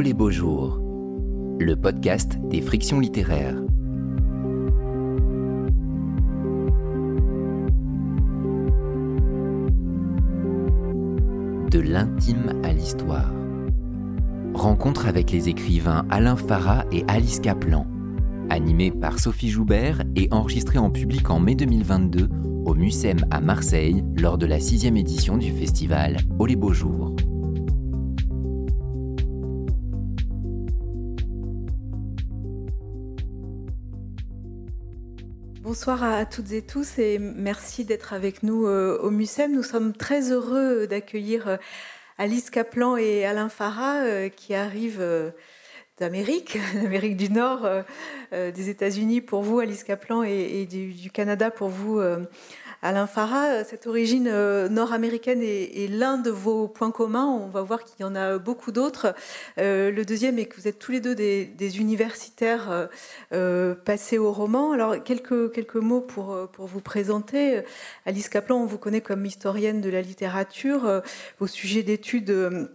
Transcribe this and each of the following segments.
Les beaux jours, le podcast des frictions littéraires. De l'intime à l'histoire. Rencontre avec les écrivains Alain Farah et Alice Kaplan. Animé par Sophie Joubert et enregistré en public en mai 2022 au Mucem à Marseille lors de la sixième édition du festival Oh les beaux jours. Bonsoir à toutes et tous et merci d'être avec nous euh, au MUSEM. Nous sommes très heureux d'accueillir euh, Alice Kaplan et Alain Farah euh, qui arrivent d'Amérique, d'Amérique du Nord, des États-Unis pour vous, Alice Kaplan, et, du, Canada pour vous, Alain Farah, euh, cette origine euh, nord-américaine est, l'un de vos points communs. On va voir qu'il y en a beaucoup d'autres. Euh, le deuxième est que vous êtes tous les deux des, universitaires passés au roman. Alors, quelques, mots pour, vous présenter. Alice Kaplan, on vous connaît comme historienne de la littérature. Vos sujets d'études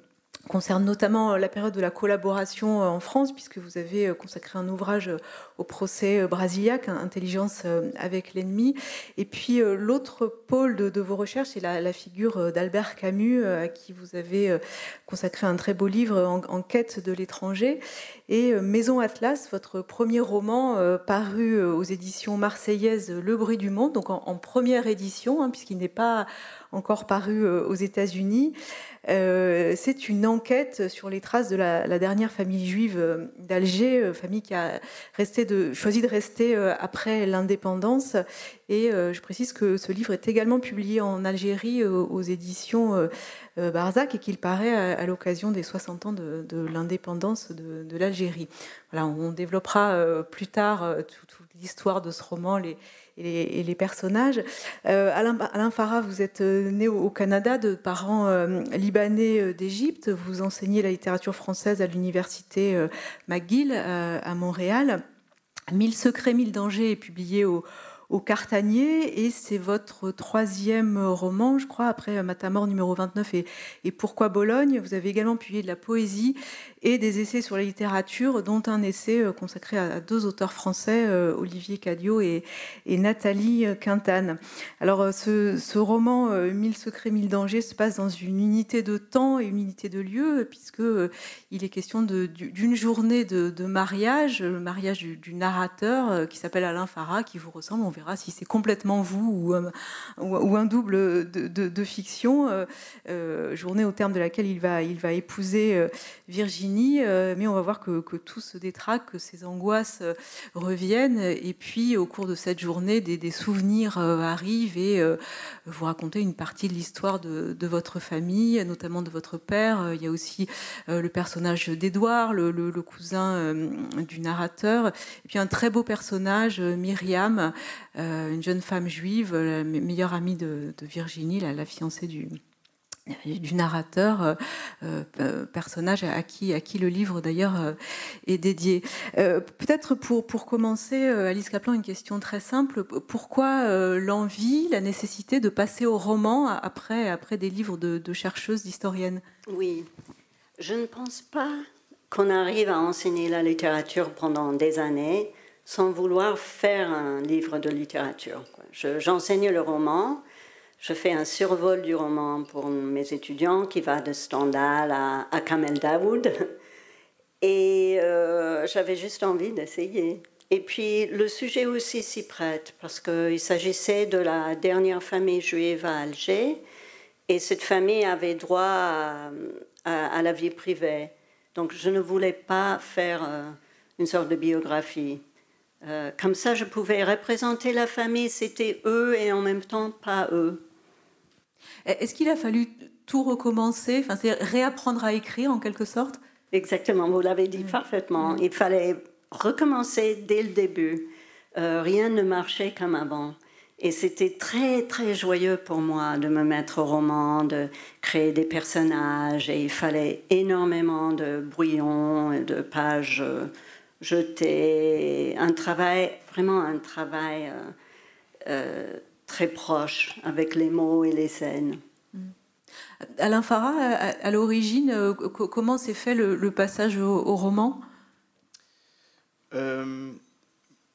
concerne notamment la période de la collaboration en France, puisque vous avez consacré un ouvrage au procès brasiliaque, Intelligence avec l'ennemi. Et puis l'autre pôle de, vos recherches, c'est la, figure d'Albert Camus, à qui vous avez consacré un très beau livre, En, quête de l'étranger. Et Maison Atlas, votre premier roman paru aux éditions marseillaises Le bruit du monde, donc en, première édition, hein, puisqu'il n'est pas encore paru aux États-Unis. Euh, c'est une enquête sur les traces de la, dernière famille juive euh, d'Alger, euh, famille qui a resté de, choisi de rester après l'indépendance. Et je précise que ce livre est également publié en Algérie aux éditions Barzac et qu'il paraît à, l'occasion des 60 ans de, l'indépendance de, l'Algérie. Voilà, on développera plus tard toute, l'histoire de ce roman, les, et les, personnages. Euh, Alain, Farah, vous êtes euh, né au, Canada de parents euh, libanais d'Égypte. Vous enseignez la littérature française à l'université McGill à Montréal. Mille secrets, mille dangers est publié au, Cartanier et c'est votre troisième roman, je crois, après Matamor numéro 29 et, et Pourquoi Bologne. Vous avez également publié de la poésie et des essais sur la littérature, dont un essai euh, consacré à deux auteurs français, euh, Olivier Cadio et, Nathalie Quintane. Alors, euh, ce, roman, Mille secrets, mille dangers, se passe dans une unité de temps et une unité de lieu, puisque il est question d'une journée de, mariage, le mariage du, narrateur qui s'appelle Alain Farah, qui vous ressemble. On verra si c'est complètement vous ou, un double de, fiction. journée au terme de laquelle il va épouser Virginie euh, mais on va voir que, tout se détraque, que ces angoisses euh, reviennent, et puis au cours de cette journée, des, souvenirs euh, arrivent et vous racontez une partie de l'histoire de, votre famille, notamment de votre père. Il y a aussi le personnage d'Édouard, le, cousin du narrateur, et puis un très beau personnage, Myriam, une jeune femme juive, la meilleure amie de, Virginie, la fiancée du du narrateur, euh, euh, personnage à qui, le livre d'ailleurs euh, est dédié. Peut-être pour, pour commencer, Alice Kaplan, une question très simple. Pourquoi l'envie, la nécessité de passer au roman après, après des livres de chercheuses, d'historiennes? Oui, je ne pense pas qu'on arrive à enseigner la littérature pendant des années sans vouloir faire un livre de littérature. J'enseigne le roman, je fais un survol du roman pour mes étudiants qui va de Stendhal à, Kamel Daoud. Et euh, j'avais juste envie d'essayer. Et puis le sujet aussi s'y prête parce qu'il s'agissait de la dernière famille juive à Alger. Et cette famille avait droit à, la vie privée. Donc je ne voulais pas faire euh, une sorte de biographie. Euh, comme ça, je pouvais représenter la famille, c'était eux et en même temps pas eux. Est-ce qu'il a fallu tout recommencer, enfin, c'est réapprendre à écrire en quelque sorte? Exactement, vous l'avez dit parfaitement. Il fallait recommencer dès le début. Euh, rien ne marchait comme avant. Et c'était très, très joyeux pour moi de me mettre au roman, de créer des personnages. Et il fallait énormément de brouillons et de pages euh, jetées. Un travail, vraiment un travail euh, très proche avec les mots et les scènes. Mm. Alain Farah, à, l'origine, comment s'est fait le, passage au, roman?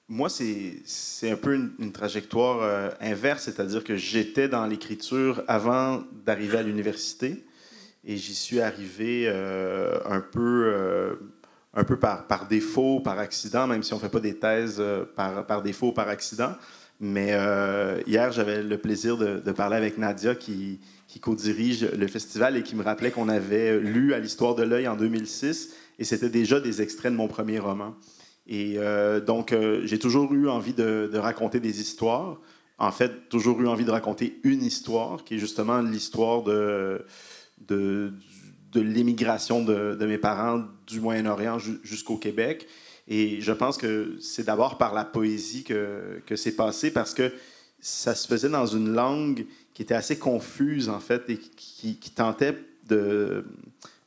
Moi, c'est un peu une, trajectoire inverse, c'est-à-dire que j'étais dans l'écriture avant d'arriver à l'université et j'y suis arrivé un peu un peu par, par défaut, par accident, même si on ne fait pas des thèses euh, par, par défaut, par accident. Mais euh, hier, j'avais le plaisir de, parler avec Nadia qui, qui co-dirige le festival et qui me rappelait qu'on avait lu à l'Histoire de l'œil en 2006 et c'était déjà des extraits de mon premier roman. Et euh, donc, j'ai toujours eu envie de, raconter des histoires. En fait, toujours eu envie de raconter une histoire qui est justement l'histoire de, de, de l'émigration de, mes parents du Moyen-Orient jusqu'au Québec. Et je pense que c'est d'abord par la poésie que, que c'est passé, parce que ça se faisait dans une langue qui était assez confuse, en fait, et qui, tentait de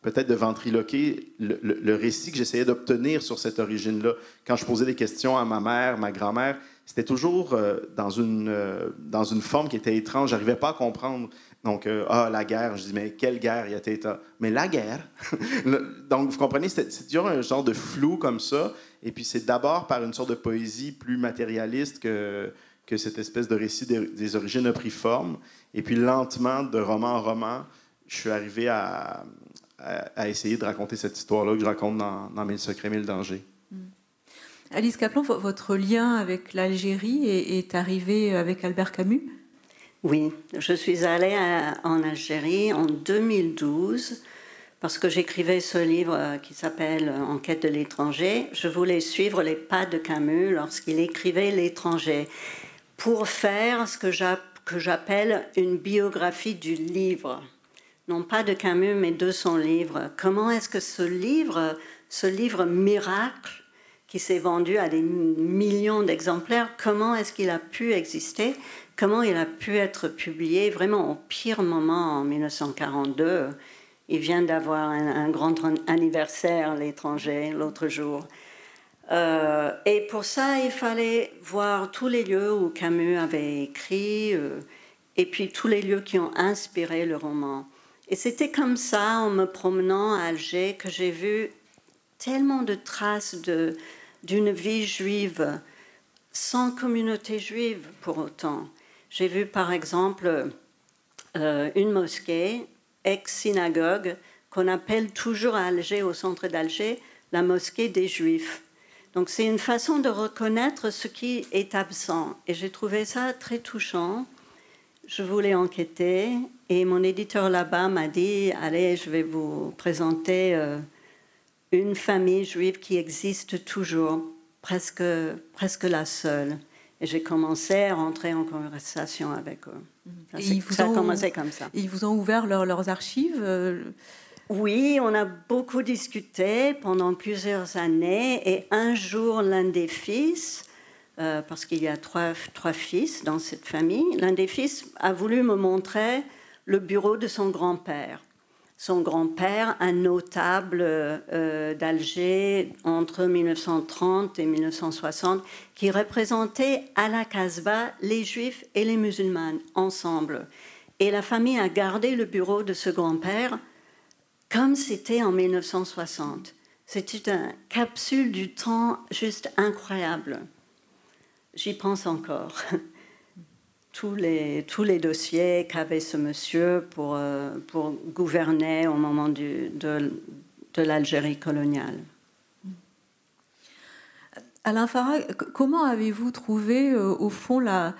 peut-être de ventriloquer le, récit que j'essayais d'obtenir sur cette origine-là. Quand je posais des questions à ma mère, ma grand-mère, c'était toujours euh, dans, une, euh, dans une forme qui était étrange. J'arrivais pas à comprendre. Donc, euh, ah, la guerre. Je dis, mais quelle guerre, y a Mais la guerre. Donc, vous comprenez, c'est toujours un genre de flou comme ça. Et puis, c'est d'abord par une sorte de poésie plus matérialiste que, que cette espèce de récit des, origines a pris forme. Et puis, lentement, de roman en roman, je suis arrivé à, à, essayer de raconter cette histoire-là que je raconte dans, dans Mille secrets, mille dangers. Hmm. Alice Kaplan, votre lien avec l'Algérie est arrivé avec Albert Camus? Oui, je suis allée en Algérie en 2012 parce que j'écrivais ce livre euh, qui s'appelle Enquête de l'étranger. Je voulais suivre les pas de Camus lorsqu'il écrivait L'étranger pour faire ce que j'appelle une biographie du livre. Non pas de Camus, mais de son livre. Comment est-ce que ce livre, ce livre miracle, qui s'est vendu à des millions d'exemplaires, comment est-ce qu'il a pu exister? Comment il a pu être publié vraiment au pire moment en 1942. Il vient d'avoir un, grand anniversaire, l'étranger, l'autre jour. Euh, et pour ça, il fallait voir tous les lieux où Camus avait écrit, euh, et puis tous les lieux qui ont inspiré le roman. Et c'était comme ça, en me promenant à Alger, que j'ai vu tellement de traces d'une vie juive, sans communauté juive pour autant. J'ai vu par exemple euh, une mosquée, ex-synagogue, qu'on appelle toujours à Alger, au centre d'Alger, la mosquée des Juifs. Donc c'est une façon de reconnaître ce qui est absent. Et j'ai trouvé ça très touchant. Je voulais enquêter et mon éditeur là-bas m'a dit, allez, je vais vous présenter euh, une famille juive qui existe toujours, presque, presque la seule. Et j'ai commencé à rentrer en conversation avec eux. Ça, ils vous ont, a commencé comme ça. Ils vous ont ouvert leurs archives euh, Oui, on a beaucoup discuté pendant plusieurs années. Et un jour, l'un des fils, euh, parce qu'il y a trois, trois fils dans cette famille, l'un des fils a voulu me montrer le bureau de son grand-père son grand-père, un notable euh, d'Alger entre 1930 et 1960, qui représentait à la Casbah les juifs et les musulmans ensemble. Et la famille a gardé le bureau de ce grand-père comme c'était en 1960. C'était une capsule du temps juste incroyable. J'y pense encore. tous les, tous les dossiers qu'avait ce monsieur pour, euh, gouverner au moment de, de l'Algérie coloniale. Alain Farah, comment avez-vous trouvé euh, au fond la,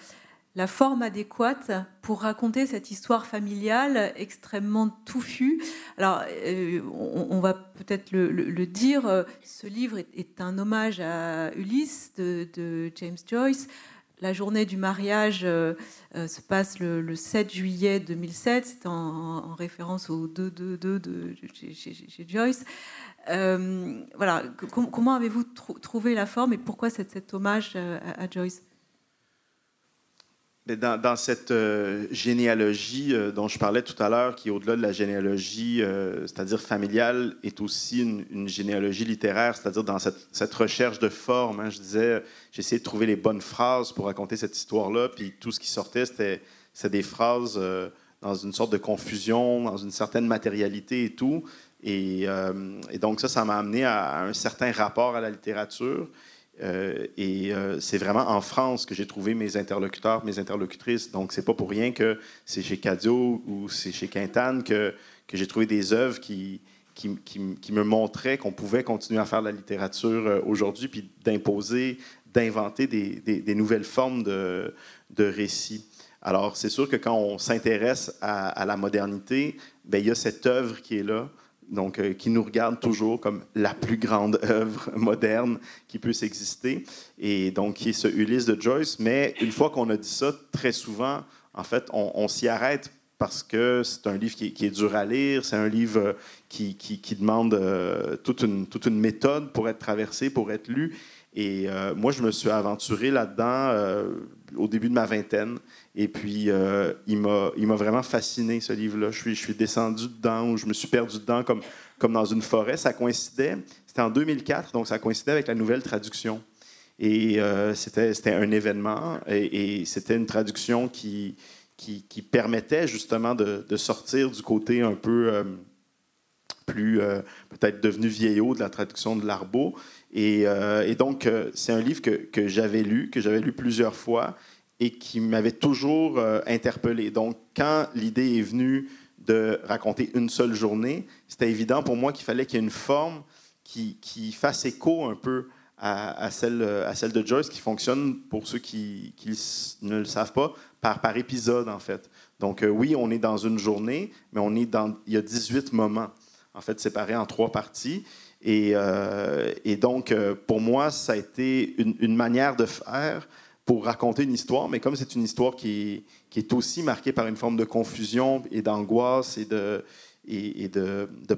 la forme adéquate pour raconter cette histoire familiale extrêmement touffue? Alors, euh, on, va peut-être le, dire, ce livre est, un hommage à Ulysse de, de James Joyce, la journée du mariage euh, euh, se passe le, 7 juillet 2007, c'est en, référence au 2-2-2 de, chez, Joyce. Euh, voilà, comment avez-vous trouvé la forme et pourquoi cet hommage à Joyce? Dans, cette euh, généalogie euh, dont je parlais tout à l'heure, qui au-delà de la généalogie, euh, c'est-à-dire familiale, est aussi une, généalogie littéraire, c'est-à-dire dans cette, recherche de forme. Hein, je disais, j'essayais de trouver les bonnes phrases pour raconter cette histoire-là, puis tout ce qui sortait, c'était des phrases dans une sorte de confusion, dans une certaine matérialité et tout. Et, donc ça, ça m'a amené à, un certain rapport à la littérature. Et c'est vraiment en France que j'ai trouvé mes interlocuteurs, mes interlocutrices. Donc c'est pas pour rien que c'est chez Cadio ou c'est chez Quintane que, j'ai trouvé des œuvres qui, qui, me montrait qu'on pouvait continuer à faire de la littérature euh, aujourd'hui, puis d'imposer, d'inventer des, nouvelles formes de, de récits. Alors, c'est sûr que quand on s'intéresse à, la modernité, bien, il y a cette œuvre qui est là, donc euh, qui nous regarde toujours comme la plus grande œuvre moderne qui puisse exister, et donc qui est ce Ulysse de Joyce. Mais une fois qu'on a dit ça, très souvent, en fait, on, s'y arrête parce que c'est un livre qui est, dur à lire, c'est un livre qui, demande euh, toute une méthode pour être traversé, pour être lu. Et euh, moi, je me suis aventuré là-dedans au début de ma vingtaine. Et puis, il m'a vraiment fasciné, ce livre-là. Je suis, je descendu dedans, ou je me suis perdu dedans comme, comme dans une forêt. Ça coïncidait, c'était en 2004, donc ça coïncidait avec la nouvelle traduction. Et c'était un événement, et c'était une traduction qui, qui, permettait justement de, sortir du côté un peu euh, plus euh, peut-être devenu vieillot de la traduction de l'Arbo. Et, euh, donc, c'est un livre que, j'avais lu, que j'avais lu plusieurs fois et qui m'avait toujours interpellé. Donc, quand l'idée est venue de raconter une seule journée, c'était évident pour moi qu'il fallait qu'il y ait une forme qui, qui fasse écho un peu à, celle, à celle de Joyce, qui fonctionne, pour ceux qui, qui ne le savent pas, par, par épisode, en fait. Donc, euh, oui, on est dans une journée, mais on est dans, il y a 18 moments, en fait, séparés en trois parties. Et, euh, et donc, euh, pour moi, ça a été une, manière de faire pour raconter une histoire, mais comme c'est une histoire qui, est aussi marquée par une forme de confusion et d'angoisse et de, et,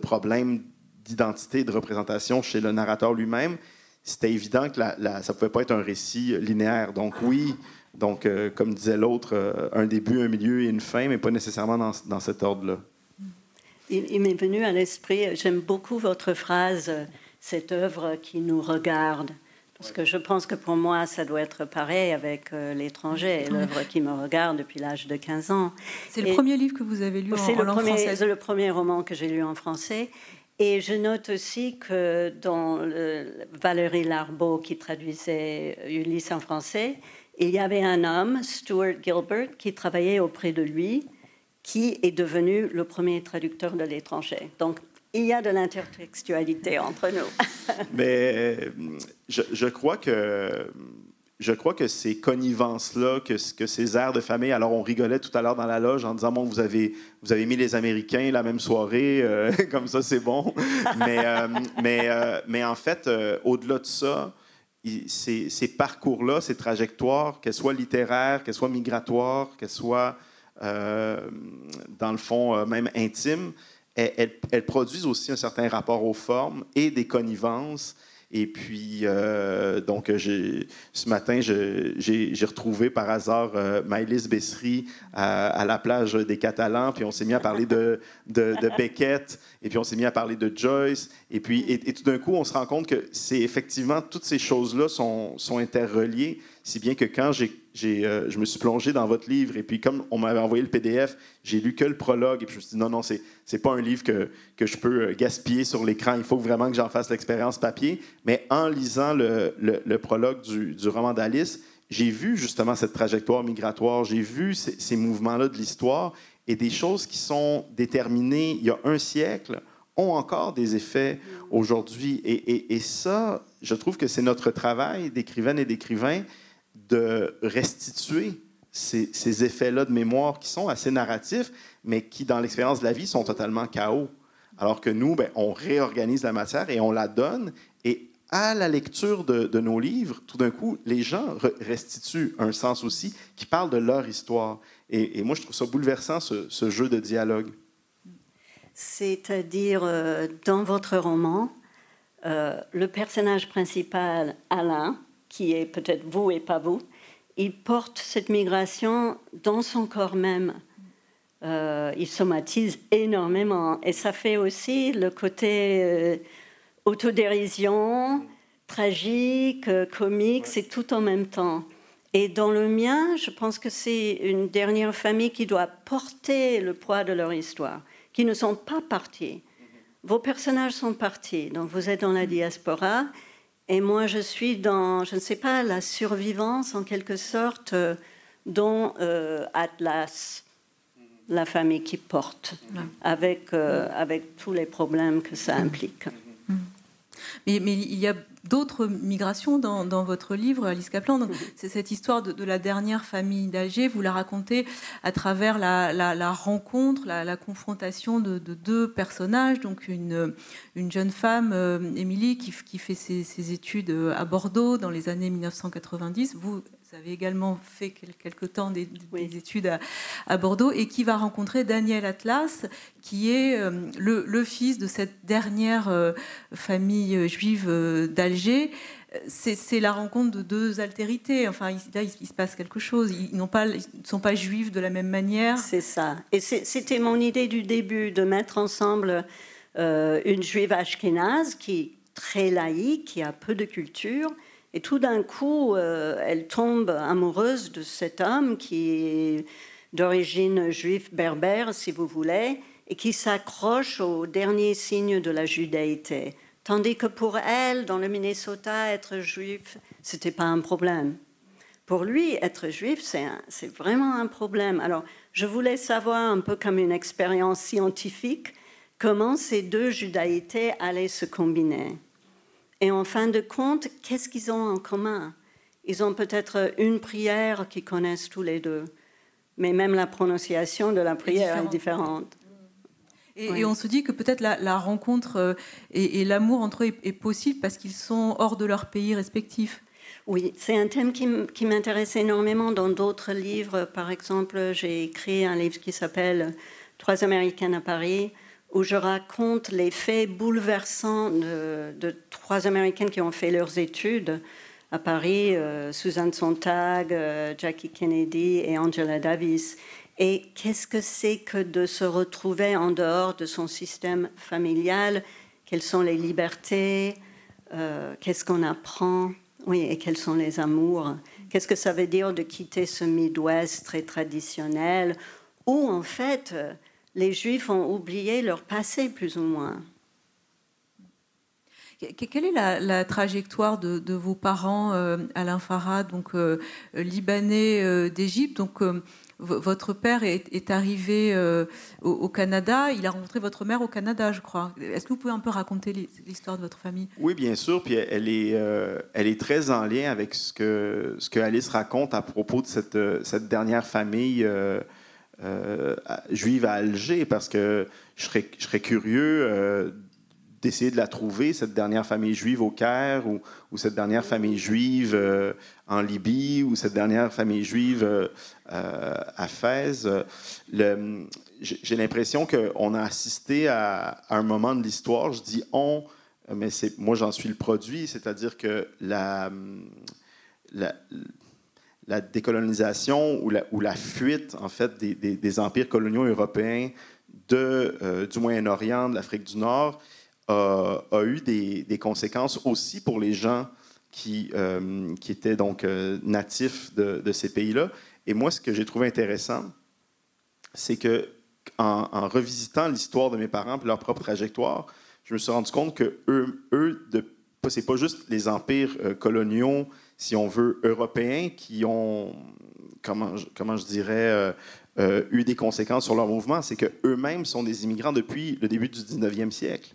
problèmes d'identité, de représentation chez le narrateur lui-même, c'était évident que ça ne pouvait pas être un récit linéaire. Donc oui, donc, euh, comme disait l'autre, un début, un milieu et une fin, mais pas nécessairement dans cet ordre-là. Il, m'est venu à l'esprit, j'aime beaucoup votre phrase, cette œuvre qui nous regarde. Parce que je pense que pour moi, ça doit être pareil avec euh, l'étranger, l'œuvre qui me regarde depuis l'âge de 15 ans. C'est le premier livre que vous avez lu en, langue française C'est le premier roman que j'ai lu en français. Et je note aussi que dans Valérie Larbeau, qui traduisait Ulysse en français, il y avait un homme, Stuart Gilbert, qui travaillait auprès de lui, qui est devenu le premier traducteur de l'étranger. Donc, il y a de l'intertextualité entre nous. Mais je, crois que je crois que ces connivences-là, que, ces airs de famille, alors on rigolait tout à l'heure dans la loge en disant, bon, vous avez, vous avez mis les Américains la même soirée, euh, comme ça c'est bon. mais, euh, mais, euh, mais en fait, au-delà de ça, ces, parcours-là, ces trajectoires, qu'elles soient littéraires, qu'elles soient migratoires, qu'elles soient, dans le fond, euh, même intimes, elles, produisent aussi un certain rapport aux formes et des connivences. Et puis, euh, donc, ce matin, j'ai retrouvé par hasard euh, Maëlys Bessery à, la plage des Catalans, puis on s'est mis à parler de, de, Beckett, et puis on s'est mis à parler de Joyce, et puis, et, tout d'un coup, on se rend compte que c'est effectivement, toutes ces choses-là sont, sont interreliées, si bien que quand j'ai euh, je me suis plongé dans votre livre et puis comme on m'avait envoyé le PDF, j'ai lu que le prologue et puis je me suis dit non, non, c'est n'est pas un livre que, que je peux euh, gaspiller sur l'écran. Il faut vraiment que j'en fasse l'expérience papier. Mais en lisant le, le, prologue du, du roman d'Alice, j'ai vu justement cette trajectoire migratoire, j'ai vu ces, ces mouvements-là de l'histoire et des choses qui sont déterminées il y a un siècle ont encore des effets aujourd'hui. Et, et, et ça, je trouve que c'est notre travail d'écrivaine et d'écrivain de restituer ces, effets-là de mémoire qui sont assez narratifs, mais qui, dans l'expérience de la vie, sont totalement chaos. Alors que nous, ben, on réorganise la matière et on la donne. Et à la lecture de, nos livres, tout d'un coup, les gens restituent un sens aussi qui parle de leur histoire. Et, moi, je trouve ça bouleversant, ce, jeu de dialogue. C'est-à-dire, euh, dans votre roman, euh, le personnage principal, Alain, qui est peut-être vous et pas vous, il porte cette migration dans son corps même. Euh, il somatise énormément. Et ça fait aussi le côté euh, autodérision, tragique, euh, comique, c'est tout en même temps. Et dans le mien, je pense que c'est une dernière famille qui doit porter le poids de leur histoire, qui ne sont pas partis. Vos personnages sont partis, donc vous êtes dans la diaspora, et moi je suis dans, je ne sais pas, la survivance en quelque sorte, euh, dont euh, Atlas, la famille qui porte, avec, euh, avec tous les problèmes que ça implique. Mais, mais il y a d'autres migrations dans, dans, votre livre, Alice Kaplan. Mhm. C'est cette histoire de, de, la dernière famille d'Alger. Vous la racontez à travers la, la, la rencontre, la, confrontation de, de, deux personnages. Donc une, une jeune femme, euh, Émilie, qui, qui, fait ses, ses, études à Bordeaux dans les années 1990. Vous, vous avez également fait quelque temps des, études à, Bordeaux et qui va rencontrer Daniel Atlas, qui est euh, le, fils de cette dernière euh, famille juive euh, d'Alger. C'est la rencontre de deux altérités. Enfin, là, il, se passe quelque chose. Ils n'ont pas, ne sont pas juifs de la même manière. C'est ça. Et c'était mon idée du début de mettre ensemble une juive ashkénaze qui est très laïque, qui a peu de culture, et tout d'un coup, euh, elle tombe amoureuse de cet homme qui est d'origine juive berbère, si vous voulez, et qui s'accroche aux derniers signes de la judaïté. Tandis que pour elle, dans le Minnesota, être juif, c'était pas un problème. Pour lui, être juif, c'est vraiment un problème. Alors, je voulais savoir, un peu comme une expérience scientifique, comment ces deux judaïtés allaient se combiner. Et en fin de compte, qu'est-ce qu'ils ont en commun? Ils ont peut-être une prière qu'ils connaissent tous les deux, mais même la prononciation de la prière est différente. Et, on se dit que peut-être la, rencontre euh, et, l'amour entre eux est, possible parce qu'ils sont hors de leur pays respectif. Oui, c'est un thème qui m'intéresse énormément dans d'autres livres. Par exemple, j'ai écrit un livre qui s'appelle Trois Américaines à Paris, où je raconte les faits bouleversants de, trois Américaines qui ont fait leurs études à Paris, euh, Susan Sontag, euh, Jackie Kennedy et Angela Davis. Et qu'est-ce que c'est que de se retrouver en dehors de son système familial? Quelles sont les libertés? Euh, Qu'est-ce qu'on apprend? Oui, et quels sont les amours? Qu'est-ce que ça veut dire de quitter ce Midwest très traditionnel où en fait les Juifs ont oublié leur passé, plus ou moins. Quelle est la, trajectoire de, vos parents, euh, Alain Farah, donc euh, libanais euh, d'Égypte? Donc, votre père est, arrivé au, Canada. Il a rencontré votre mère au Canada, je crois. Est-ce que vous pouvez un peu raconter l'histoire de votre famille? Oui, bien sûr. Puis elle est, elle est très en lien avec ce que, ce que Alice raconte à propos de cette, cette dernière famille euh, juive à Alger parce que je serais, curieux euh, d'essayer de la trouver, cette dernière famille juive au Caire ou, cette dernière famille juive euh, en Libye ou cette dernière famille juive à Fès. J'ai l'impression qu'on a assisté à, un moment de l'histoire, je dis on, mais moi j'en suis le produit, c'est-à-dire que la la décolonisation ou la, fuite en fait des, empires coloniaux européens euh, du Moyen-Orient, de l'Afrique du Nord, a, eu des, conséquences aussi pour les gens qui, euh, étaient donc euh, natifs de, ces pays-là. Et moi, ce que j'ai trouvé intéressant, c'est que en, revisitant l'histoire de mes parents et leur propre trajectoire, je me suis rendu compte que eux, eux de, pas juste les empires coloniaux si on veut, européens qui ont, comment, comment je dirais, euh, euh, eu des conséquences sur leur mouvement, c'est qu'eux-mêmes sont des immigrants depuis le début du 19e siècle.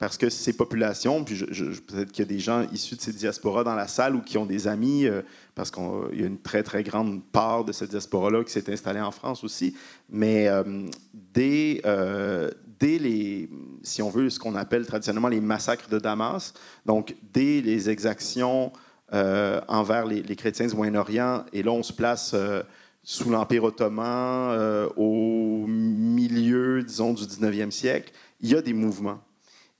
Parce que ces populations, puis peut-être qu'il y a des gens issus de ces diasporas dans la salle ou qui ont des amis, euh, parce qu'il y a une très, très grande part de cette diaspora-là qui s'est installée en France aussi. Mais dès, dès les, si on veut, ce qu'on appelle traditionnellement les massacres de Damas, donc dès les exactions envers les, chrétiens du Moyen-Orient. Et là, on se place euh, sous l'Empire ottoman euh, au milieu, disons, du 19e siècle. Il y a des mouvements.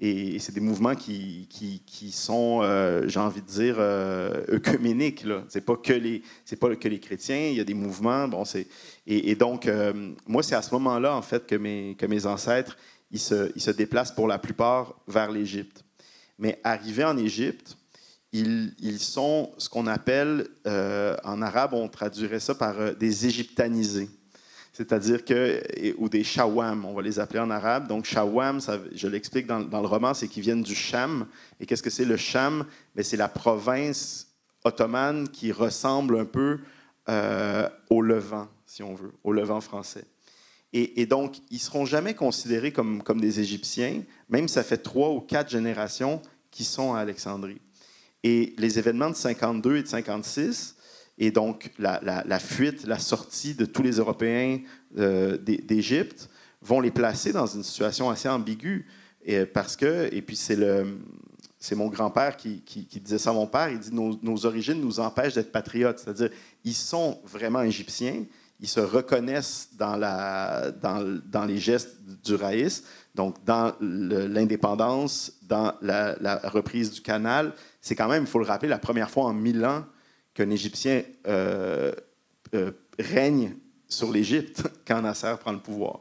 Et, c'est des mouvements qui, qui, sont, j'ai envie de dire, œcuméniques. Ce n'est pas, que les, pas que les chrétiens, il y a des mouvements. Bon, et, et donc, moi, c'est à ce moment-là, en fait, que mes, que mes ancêtres, ils se, ils se déplacent pour la plupart vers l'Égypte. Mais arrivés en Égypte, ils, sont ce qu'on appelle, euh, en arabe, on traduirait ça par euh, des égyptanisés. C'est-à-dire que, ou des shawam, on va les appeler en arabe. Donc, shawam, je l'explique dans, le roman, c'est qu'ils viennent du Cham. Et qu'est-ce que c'est le Cham? Ben, c'est la province ottomane qui ressemble un peu euh, au Levant, si on veut, au Levant français. Et, donc, ils ne seront jamais considérés comme, des Égyptiens, même si ça fait trois ou quatre générations qui sont à Alexandrie. Et les événements de 52 et de 56, et donc la, fuite, la sortie de tous les Européens euh, d'Égypte, vont les placer dans une situation assez ambiguë. Et parce que, et puis c'est mon grand-père qui, disait ça à mon père. Il dit nos, origines nous empêchent d'être patriotes. C'est-à-dire, ils sont vraiment égyptiens. Ils se reconnaissent dans, dans les gestes du raïs, donc dans l'indépendance, dans la, reprise du canal, c'est quand même, il faut le rappeler, la première fois en mille ans qu'un Égyptien euh, euh, règne sur l'Égypte quand Nasser prend le pouvoir.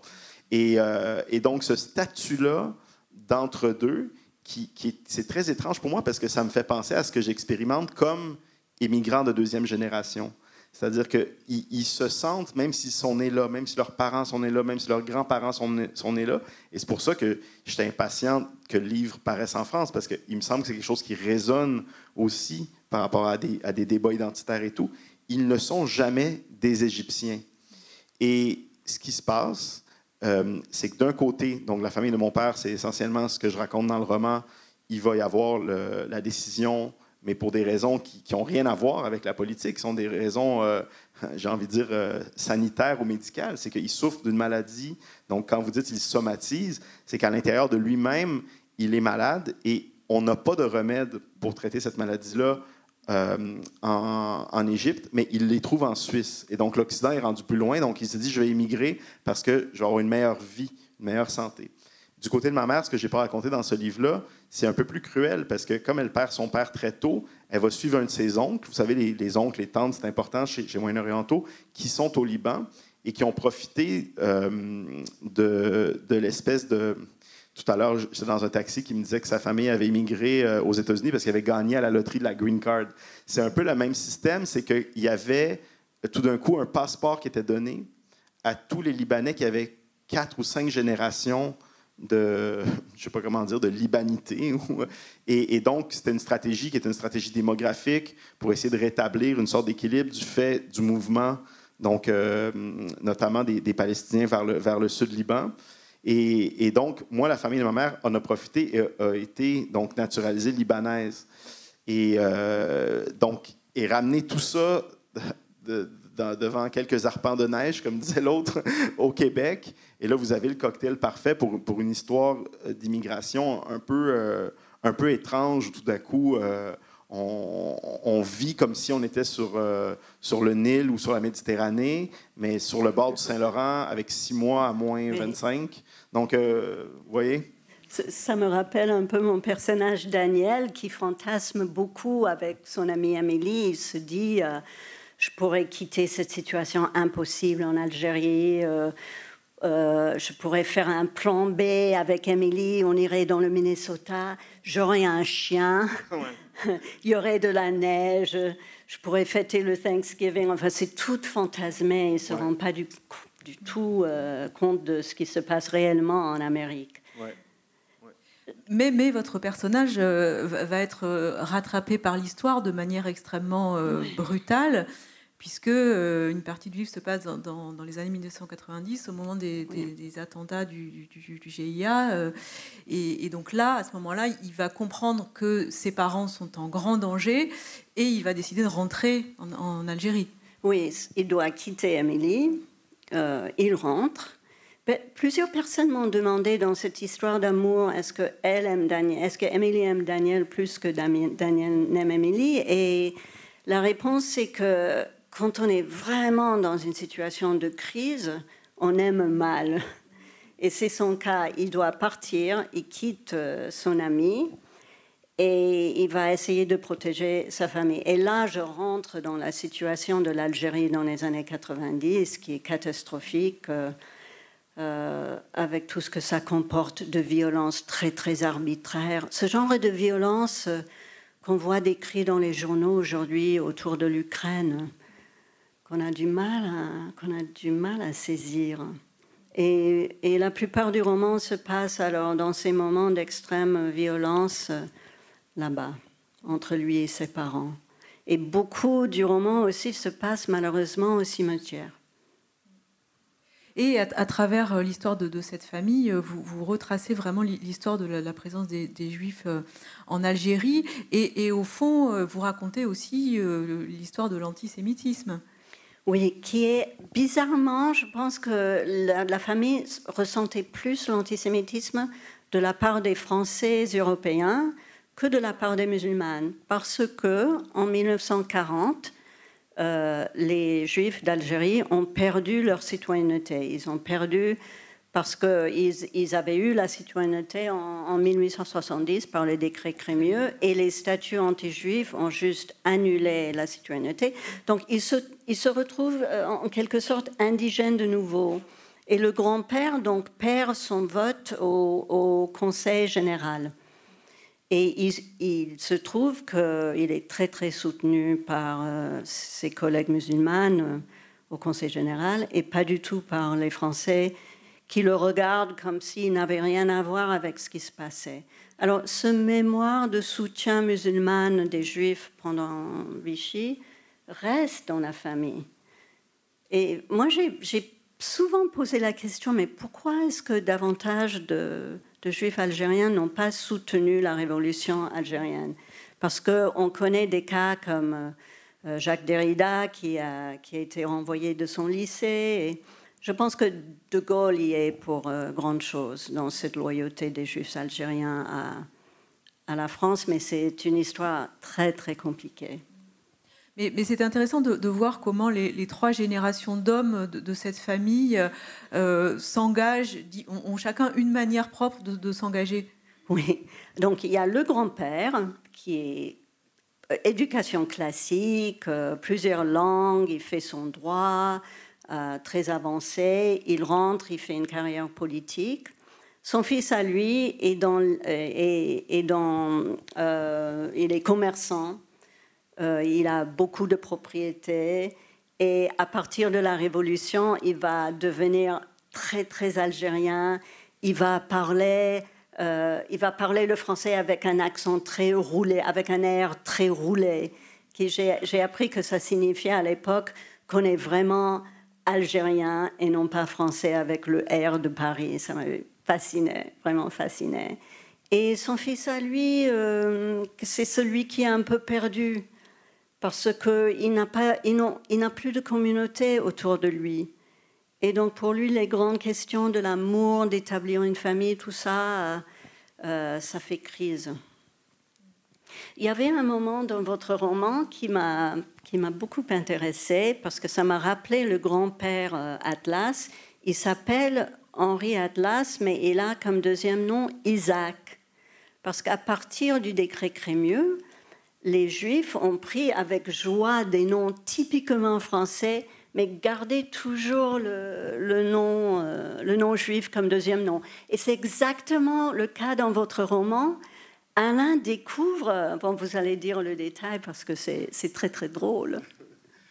Et, euh, donc, ce statut-là d'entre-deux, qui c'est très étrange pour moi parce que ça me fait penser à ce que j'expérimente comme immigrant de deuxième génération. C'est-à-dire qu'ils ils se sentent, même s'ils sont nés là, même si leurs parents sont nés là, même si leurs grands-parents sont, nés, sont là. Et c'est pour ça que j'étais impatient que le livre paraisse en France, parce qu'il me semble que c'est quelque chose qui résonne aussi par rapport à des, à des débats identitaires et tout. Ils ne sont jamais des Égyptiens. Et ce qui se passe, euh, c'est que d'un côté, donc la famille de mon père, c'est essentiellement ce que je raconte dans le roman, il va y avoir la décision mais pour des raisons qui n'ont rien à voir avec la politique, qui sont des raisons, euh, j'ai envie de dire, euh, sanitaires ou médicales. C'est qu'il souffre d'une maladie. Donc, quand vous dites qu'il somatise, c'est qu'à l'intérieur de lui-même, il est malade et on n'a pas de remède pour traiter cette maladie-là euh, en, Égypte, mais il les trouve en Suisse. Et donc, l'Occident est rendu plus loin. Donc, il s'est dit, je vais émigrer parce que je vais avoir une meilleure vie, une meilleure santé. Du côté de ma mère, ce que je n'ai pas raconté dans ce livre-là, c'est un peu plus cruel parce que comme elle perd son père très tôt, elle va suivre un de ses oncles. Vous savez, les, oncles, les tantes, c'est important chez, Moyen-Orientaux, qui sont au Liban et qui ont profité euh, de, l'espèce de... Tout à l'heure, j'étais dans un taxi qui me disait que sa famille avait immigré euh, aux États-Unis parce qu'il avait gagné à la loterie de la Green Card. C'est un peu le même système, c'est qu'il y avait tout d'un coup un passeport qui était donné à tous les Libanais qui avaient quatre ou cinq générations de, je sais pas comment dire, de libanité. Et, donc, c'était une stratégie qui était une stratégie démographique pour essayer de rétablir une sorte d'équilibre du fait du mouvement, donc euh, notamment des, Palestiniens vers le, vers le sud Liban. Et, donc, moi, la famille de ma mère en a profité et a, été donc naturalisée libanaise. Et euh, donc, et ramener tout ça de, devant quelques arpents de neige, comme disait l'autre, au Québec. Et là, vous avez le cocktail parfait pour, pour une histoire euh, d'immigration un peu, euh, un peu étrange. Tout d'un coup, euh, on, vit comme si on était sur, sur le Nil ou sur la Méditerranée, mais sur le bord du Saint-Laurent avec six mois à moins 25. Donc, vous voyez? Ça me rappelle un peu mon personnage Daniel qui fantasme beaucoup avec son amie Amélie. Il se dit je pourrais quitter cette situation impossible en Algérie. Euh, euh, je pourrais faire un plan B avec Emily, on irait dans le Minnesota, j'aurais un chien, il y aurait de la neige, je pourrais fêter le Thanksgiving. Enfin, c'est tout fantasmé, ils ne se rendent pas du, du tout euh, compte de ce qui se passe réellement en Amérique. Mais, mais, votre personnage va être rattrapé par l'histoire de manière extrêmement brutale puisque euh, une partie du livre se passe dans, les années 1990, au moment des, attentats du, GIA. Euh, et, donc là, à ce moment-là, il va comprendre que ses parents sont en grand danger et il va décider de rentrer en, Algérie. Oui, il doit quitter Amélie. Euh, il rentre. Plusieurs personnes m'ont demandé dans cette histoire d'amour, est-ce que elle aime Daniel, est-ce que Emily aime Daniel plus que Daniel n'aime Emily Et la réponse c'est que quand on est vraiment dans une situation de crise, on aime mal. Et c'est son cas. Il doit partir, il quitte euh, son ami et il va essayer de protéger sa famille. Et là, je rentre dans la situation de l'Algérie dans les années 90, qui est catastrophique, euh, euh, avec tout ce que ça comporte de violence très, très arbitraire. Ce genre de violence qu'on voit décrits dans les journaux aujourd'hui autour de l'Ukraine, qu'on a du mal à, qu'on a du mal à saisir. Et, et, la plupart du roman se passe alors dans ces moments d'extrême violence là-bas, entre lui et ses parents. Et beaucoup du roman aussi se passe malheureusement au cimetière. Et à, travers euh, l'histoire de, cette famille, euh, vous, retracez vraiment l'histoire de la, présence des, Juifs euh, en Algérie. Et, au fond, vous racontez aussi l'histoire de l'antisémitisme. Oui, qui est bizarrement, je pense que la, famille ressentait plus l'antisémitisme de la part des Français européens que de la part des musulmanes, parce que en 1940, euh, les Juifs d'Algérie ont perdu leur citoyenneté. Ils ont perdu parce qu'ils ils avaient eu la citoyenneté en, 1870 par le décret Crémieux et les statuts anti-juifs ont juste annulé la citoyenneté. Donc ils se, retrouvent euh, en quelque sorte indigènes de nouveau. Et le grand-père donc perd son vote au, Conseil général. Et il, se trouve qu'il est très très soutenu par euh, ses collègues musulmanes euh, au Conseil général et pas du tout par les Français qui le regardent comme s'il n'avait rien à voir avec ce qui se passait. Alors ce mémoire de soutien musulman des Juifs pendant Vichy reste dans la famille. Et moi j'ai souvent posé la question, mais pourquoi est-ce que davantage de juifs algériens n'ont pas soutenu la révolution algérienne? Parce qu'on connaît des cas comme euh, Jacques Derrida qui a été renvoyé de son lycée. Je pense que De Gaulle y est pour euh, grande chose dans cette loyauté des juifs algériens à, à la France, mais c'est une histoire très très compliquée. Mais, c'est intéressant de, voir comment les, trois générations d'hommes de, cette famille euh, s'engagent, ont, chacun une manière propre de, s'engager. Oui, donc il y a le grand-père qui est euh, éducation classique, euh, plusieurs langues, il fait son droit, très avancé, il rentre, il fait une carrière politique. Son fils à lui est dans, est, dans il est commerçant euh, il a beaucoup de propriétés. Et à partir de la Révolution, il va devenir très, très algérien. Il va parler, euh, il va parler le français avec un accent très roulé, avec un air très roulé. J'ai appris que ça signifiait à l'époque qu'on est vraiment algérien et non pas français avec le R de Paris. Ça m'avait fasciné, vraiment fasciné. Et son fils à lui, euh, c'est celui qui est un peu perdu parce qu'il n'a, n'a plus de communauté autour de lui. Et donc pour lui, les grandes questions de l'amour, d'établir une famille, tout ça, euh, ça fait crise. Il y avait un moment dans votre roman qui m'a, beaucoup intéressé parce que ça m'a rappelé le grand-père euh, Atlas. Il s'appelle Henri Atlas, mais il a comme deuxième nom Isaac. Parce qu'à partir du décret Crémieux, les Juifs ont pris avec joie des noms typiquement français, mais gardé toujours le, nom, euh, le nom juif comme deuxième nom. Et c'est exactement le cas dans votre roman. Alain découvre, bon, vous allez dire le détail parce que c'est très très drôle.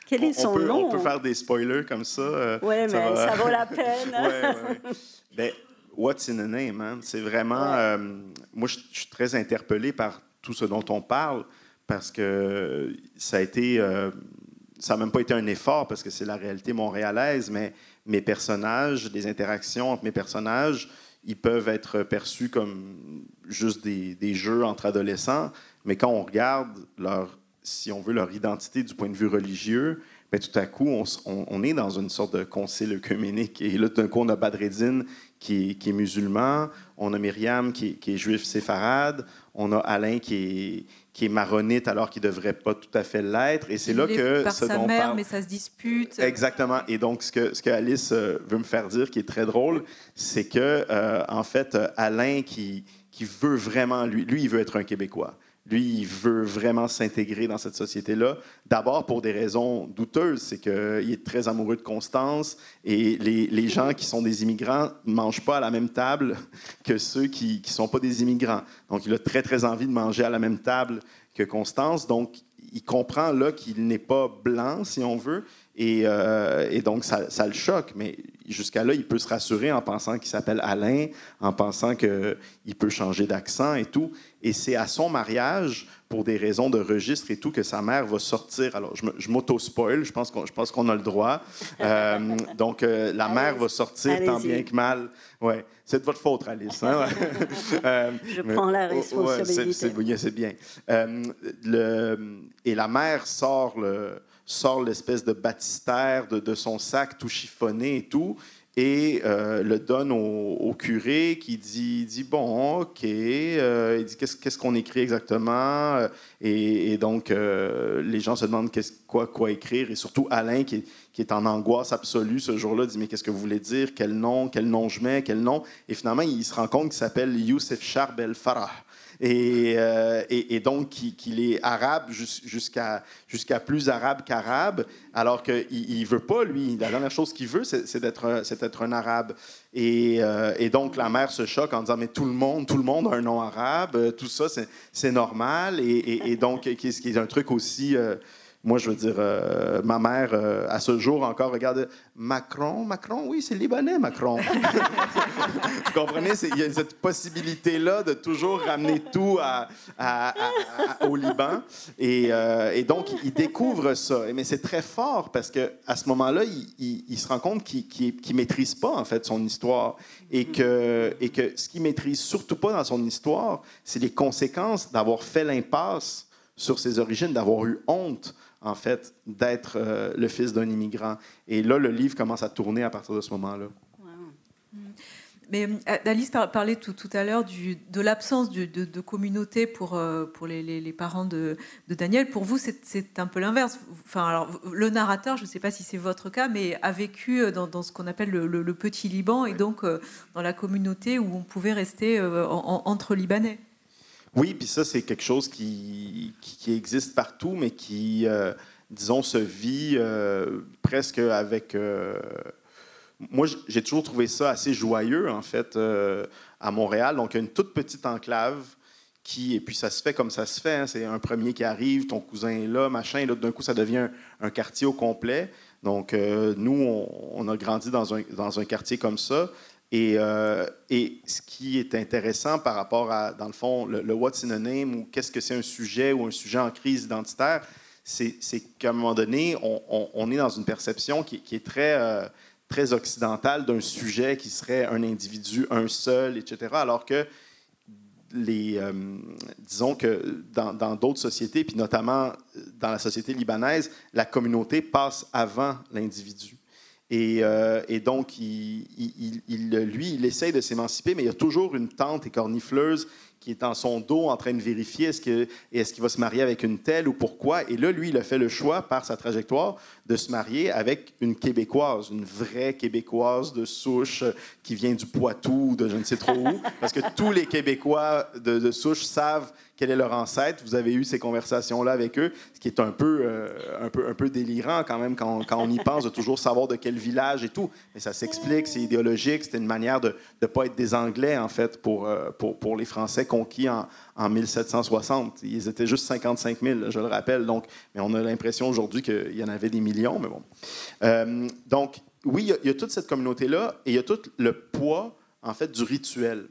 Quel est son nom On peut faire des spoilers comme ça. Euh, oui, mais ça vaut la peine. ouais, ben, what's in a name? Hein? C'est vraiment. Euh, moi, je suis très interpellé par tout ce dont on parle parce que ça a été. Euh, ça n'a même pas été un effort parce que c'est la réalité montréalaise, mais mes personnages, les interactions entre mes personnages, ils peuvent être perçus comme juste des, des jeux entre adolescents, mais quand on regarde leur, si on veut, leur identité du point de vue religieux, bien, tout à coup, on, on, est dans une sorte de concile œcuménique. Et là, d'un coup, on a Badreddin qui, qui, est musulman, on a Myriam qui, qui est juif séfarade, on a Alain qui est, qui est maronite alors qu'il ne devrait pas tout à fait l'être. Et c'est là que... Par sa mère, mais ça se dispute. Exactement. Et donc, ce que, ce que Alice euh, veut me faire dire, qui est très drôle, c'est que, euh, en fait, Alain, qui, qui veut vraiment... Lui, il veut être un Québécois. lui, il veut vraiment s'intégrer dans cette société-là. D'abord pour des raisons douteuses, c'est qu'il est très amoureux de Constance et les, gens qui sont des immigrants ne mangent pas à la même table que ceux qui ne sont pas des immigrants. Donc, il a très, très envie de manger à la même table que Constance. Donc, il comprend là qu'il n'est pas blanc, si on veut, et, euh, donc ça, ça, le choque. Mais jusqu'à là, il peut se rassurer en pensant qu'il s'appelle Alain, en pensant qu'il peut changer d'accent et tout. Et c'est à son mariage, pour des raisons de registre et tout, que sa mère va sortir. Alors, je m'auto-spoil, je pense qu'on a le droit. Euh, donc, euh, la mère va sortir tant bien que mal. Ouais, c'est de votre faute, Alice. Hein? Je prends la responsabilité. Ouais, c'est bien. Le, et la mère sort le sort l'espèce de baptistère de, son sac tout chiffonné et tout, et euh, le donne au, curé qui dit, dit bon, ok, euh, dit qu'est-ce qu'on écrit exactement, et, donc euh, les gens se demandent quoi, quoi écrire, et surtout Alain qui est, qui est en angoisse absolue ce jour-là, dit mais qu'est-ce que vous voulez dire, quel nom, quel nom je mets, quel nom, et finalement il se rend compte qu'il s'appelle Youssef Charbel Farah. Euh, et, donc qu'il est arabe jusqu'à plus arabe qu'arabe, alors qu'il ne veut pas, lui, la dernière chose qu'il veut, c'est d'être un arabe. Et, euh, et, donc la mère se choque en disant, mais tout le monde, tout le monde a un nom arabe, euh, tout ça, c'est normal. Et, donc, qui est un truc aussi... Moi, je veux dire, euh, ma mère, euh, à ce jour encore, regarde Macron. Macron, oui, c'est libanais, Macron. Vous comprenez? Il y a cette possibilité-là de toujours ramener tout au Liban. Euh, et, donc, il découvre ça. Mais c'est très fort parce qu'à ce moment-là, il, se rend compte qu'il ne maîtrise pas, en fait, son histoire. Et que, et que ce qu'il maîtrise surtout pas dans son histoire, c'est les conséquences d'avoir fait l'impasse sur ses origines, d'avoir eu honte en fait, d'être euh, le fils d'un immigrant. Et là, le livre commence à tourner à partir de ce moment-là. Mais euh, Alice parlait tout, tout à l'heure de l'absence de, de, communauté pour, euh, pour les, les, parents de, de, Daniel. Pour vous, c'est un peu l'inverse. Enfin, alors, le narrateur, je ne sais pas si c'est votre cas, mais a vécu dans, dans ce qu'on appelle le, le, petit Liban et donc dans la communauté où on pouvait rester entre Libanais. Oui, puis ça, c'est quelque chose qui, existe partout, mais qui, euh, disons, se vit euh, presque avec... Euh, moi, j'ai toujours trouvé ça assez joyeux, en fait, à Montréal. Donc, une toute petite enclave qui, et puis ça se fait comme ça se fait. Hein. c'est un premier qui arrive, ton cousin est là, machin, et là, d'un coup, ça devient un, quartier au complet. Donc, nous, on, a grandi dans un quartier comme ça. Euh, et, ce qui est intéressant par rapport à, dans le fond, le, what's in ou qu'est-ce que c'est un sujet ou un sujet en crise identitaire, c'est qu'à un moment donné, on, est dans une perception qui, est très, euh, très occidentale d'un sujet qui serait un individu, un seul, etc. Alors que euh, disons que dans d'autres sociétés, puis notamment dans la société libanaise, la communauté passe avant l'individu. Euh, et, donc, lui, il essaye de s'émanciper, mais il y a toujours une tante écornifleuse qui est en son dos en train de vérifier est-ce qu'il va se marier avec une telle ou pourquoi. Et là, lui, il a fait le choix, par sa trajectoire, de se marier avec une Québécoise, une vraie Québécoise de souche qui vient du Poitou, de je ne sais trop où, parce que tous les Québécois de souche savent quel est leur ancêtre. Vous avez eu ces conversations-là avec eux, ce qui est un peu, euh, un peu, un peu délirant quand même quand, on y pense, de toujours savoir de quel village et tout. Mais ça s'explique, c'est idéologique, c'était une manière de ne pas être des Anglais, en fait, pour, euh, pour, les Français conquis en, en 1760. Ils étaient juste 55 000, je le rappelle. Donc, mais on a l'impression aujourd'hui qu'il y en avait des millions, mais bon. Euh, donc, oui, il y, y, a toute cette communauté-là et il y a tout le poids, en fait, du rituel.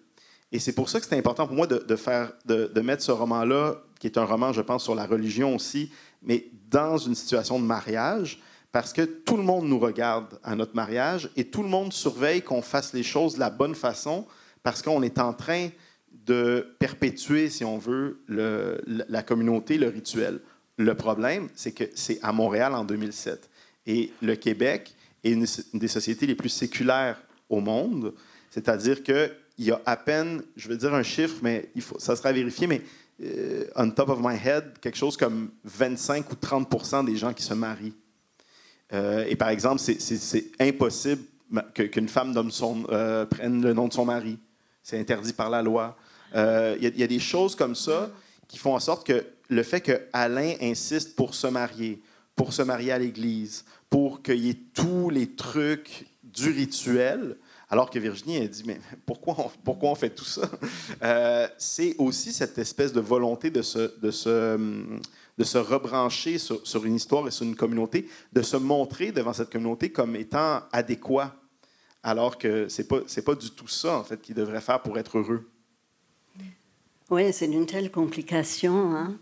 Et c'est pour ça que c'est important pour moi de, faire, de, mettre ce roman-là, qui est un roman, je pense, sur la religion aussi, mais dans une situation de mariage, parce que tout le monde nous regarde à notre mariage et tout le monde surveille qu'on fasse les choses de la bonne façon, parce qu'on est en train de perpétuer, si on veut, la communauté, le rituel. Le problème, c'est que c'est à Montréal en 2007. Et le Québec est une, des sociétés les plus séculaires au monde, c'est-à-dire que il y a à peine, je vais dire un chiffre, mais ça sera vérifié, mais euh, on top of my head, quelque chose comme 25 ou 30 des gens qui se marient. Euh, et par exemple, c'est impossible qu'une femme euh, prenne le nom de son mari. C'est interdit par la loi. Il y, a des choses comme ça qui font en sorte que le fait que Alain insiste pour se marier, pour se marier à l'Église, pour qu'il y ait tous les trucs du rituel, alors que Virginie a dit, mais pourquoi on, fait tout ça? Euh, c'est aussi cette espèce de volonté de se, rebrancher sur, une histoire et sur une communauté, de se montrer devant cette communauté comme étant adéquat, alors que ce n'est pas, du tout ça, en fait, qu'il devrait faire pour être heureux. Oui, c'est une telle complication. Hein.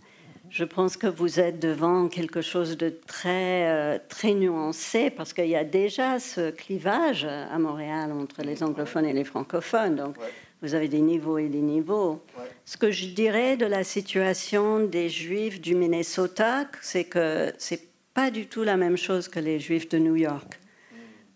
Je pense que vous êtes devant quelque chose de très, euh, très nuancé parce qu'il y a déjà ce clivage à Montréal entre les anglophones et les francophones. Donc, vous avez des niveaux et des niveaux. Ce que je dirais de la situation des Juifs du Minnesota, c'est que c'est pas du tout la même chose que les Juifs de New York.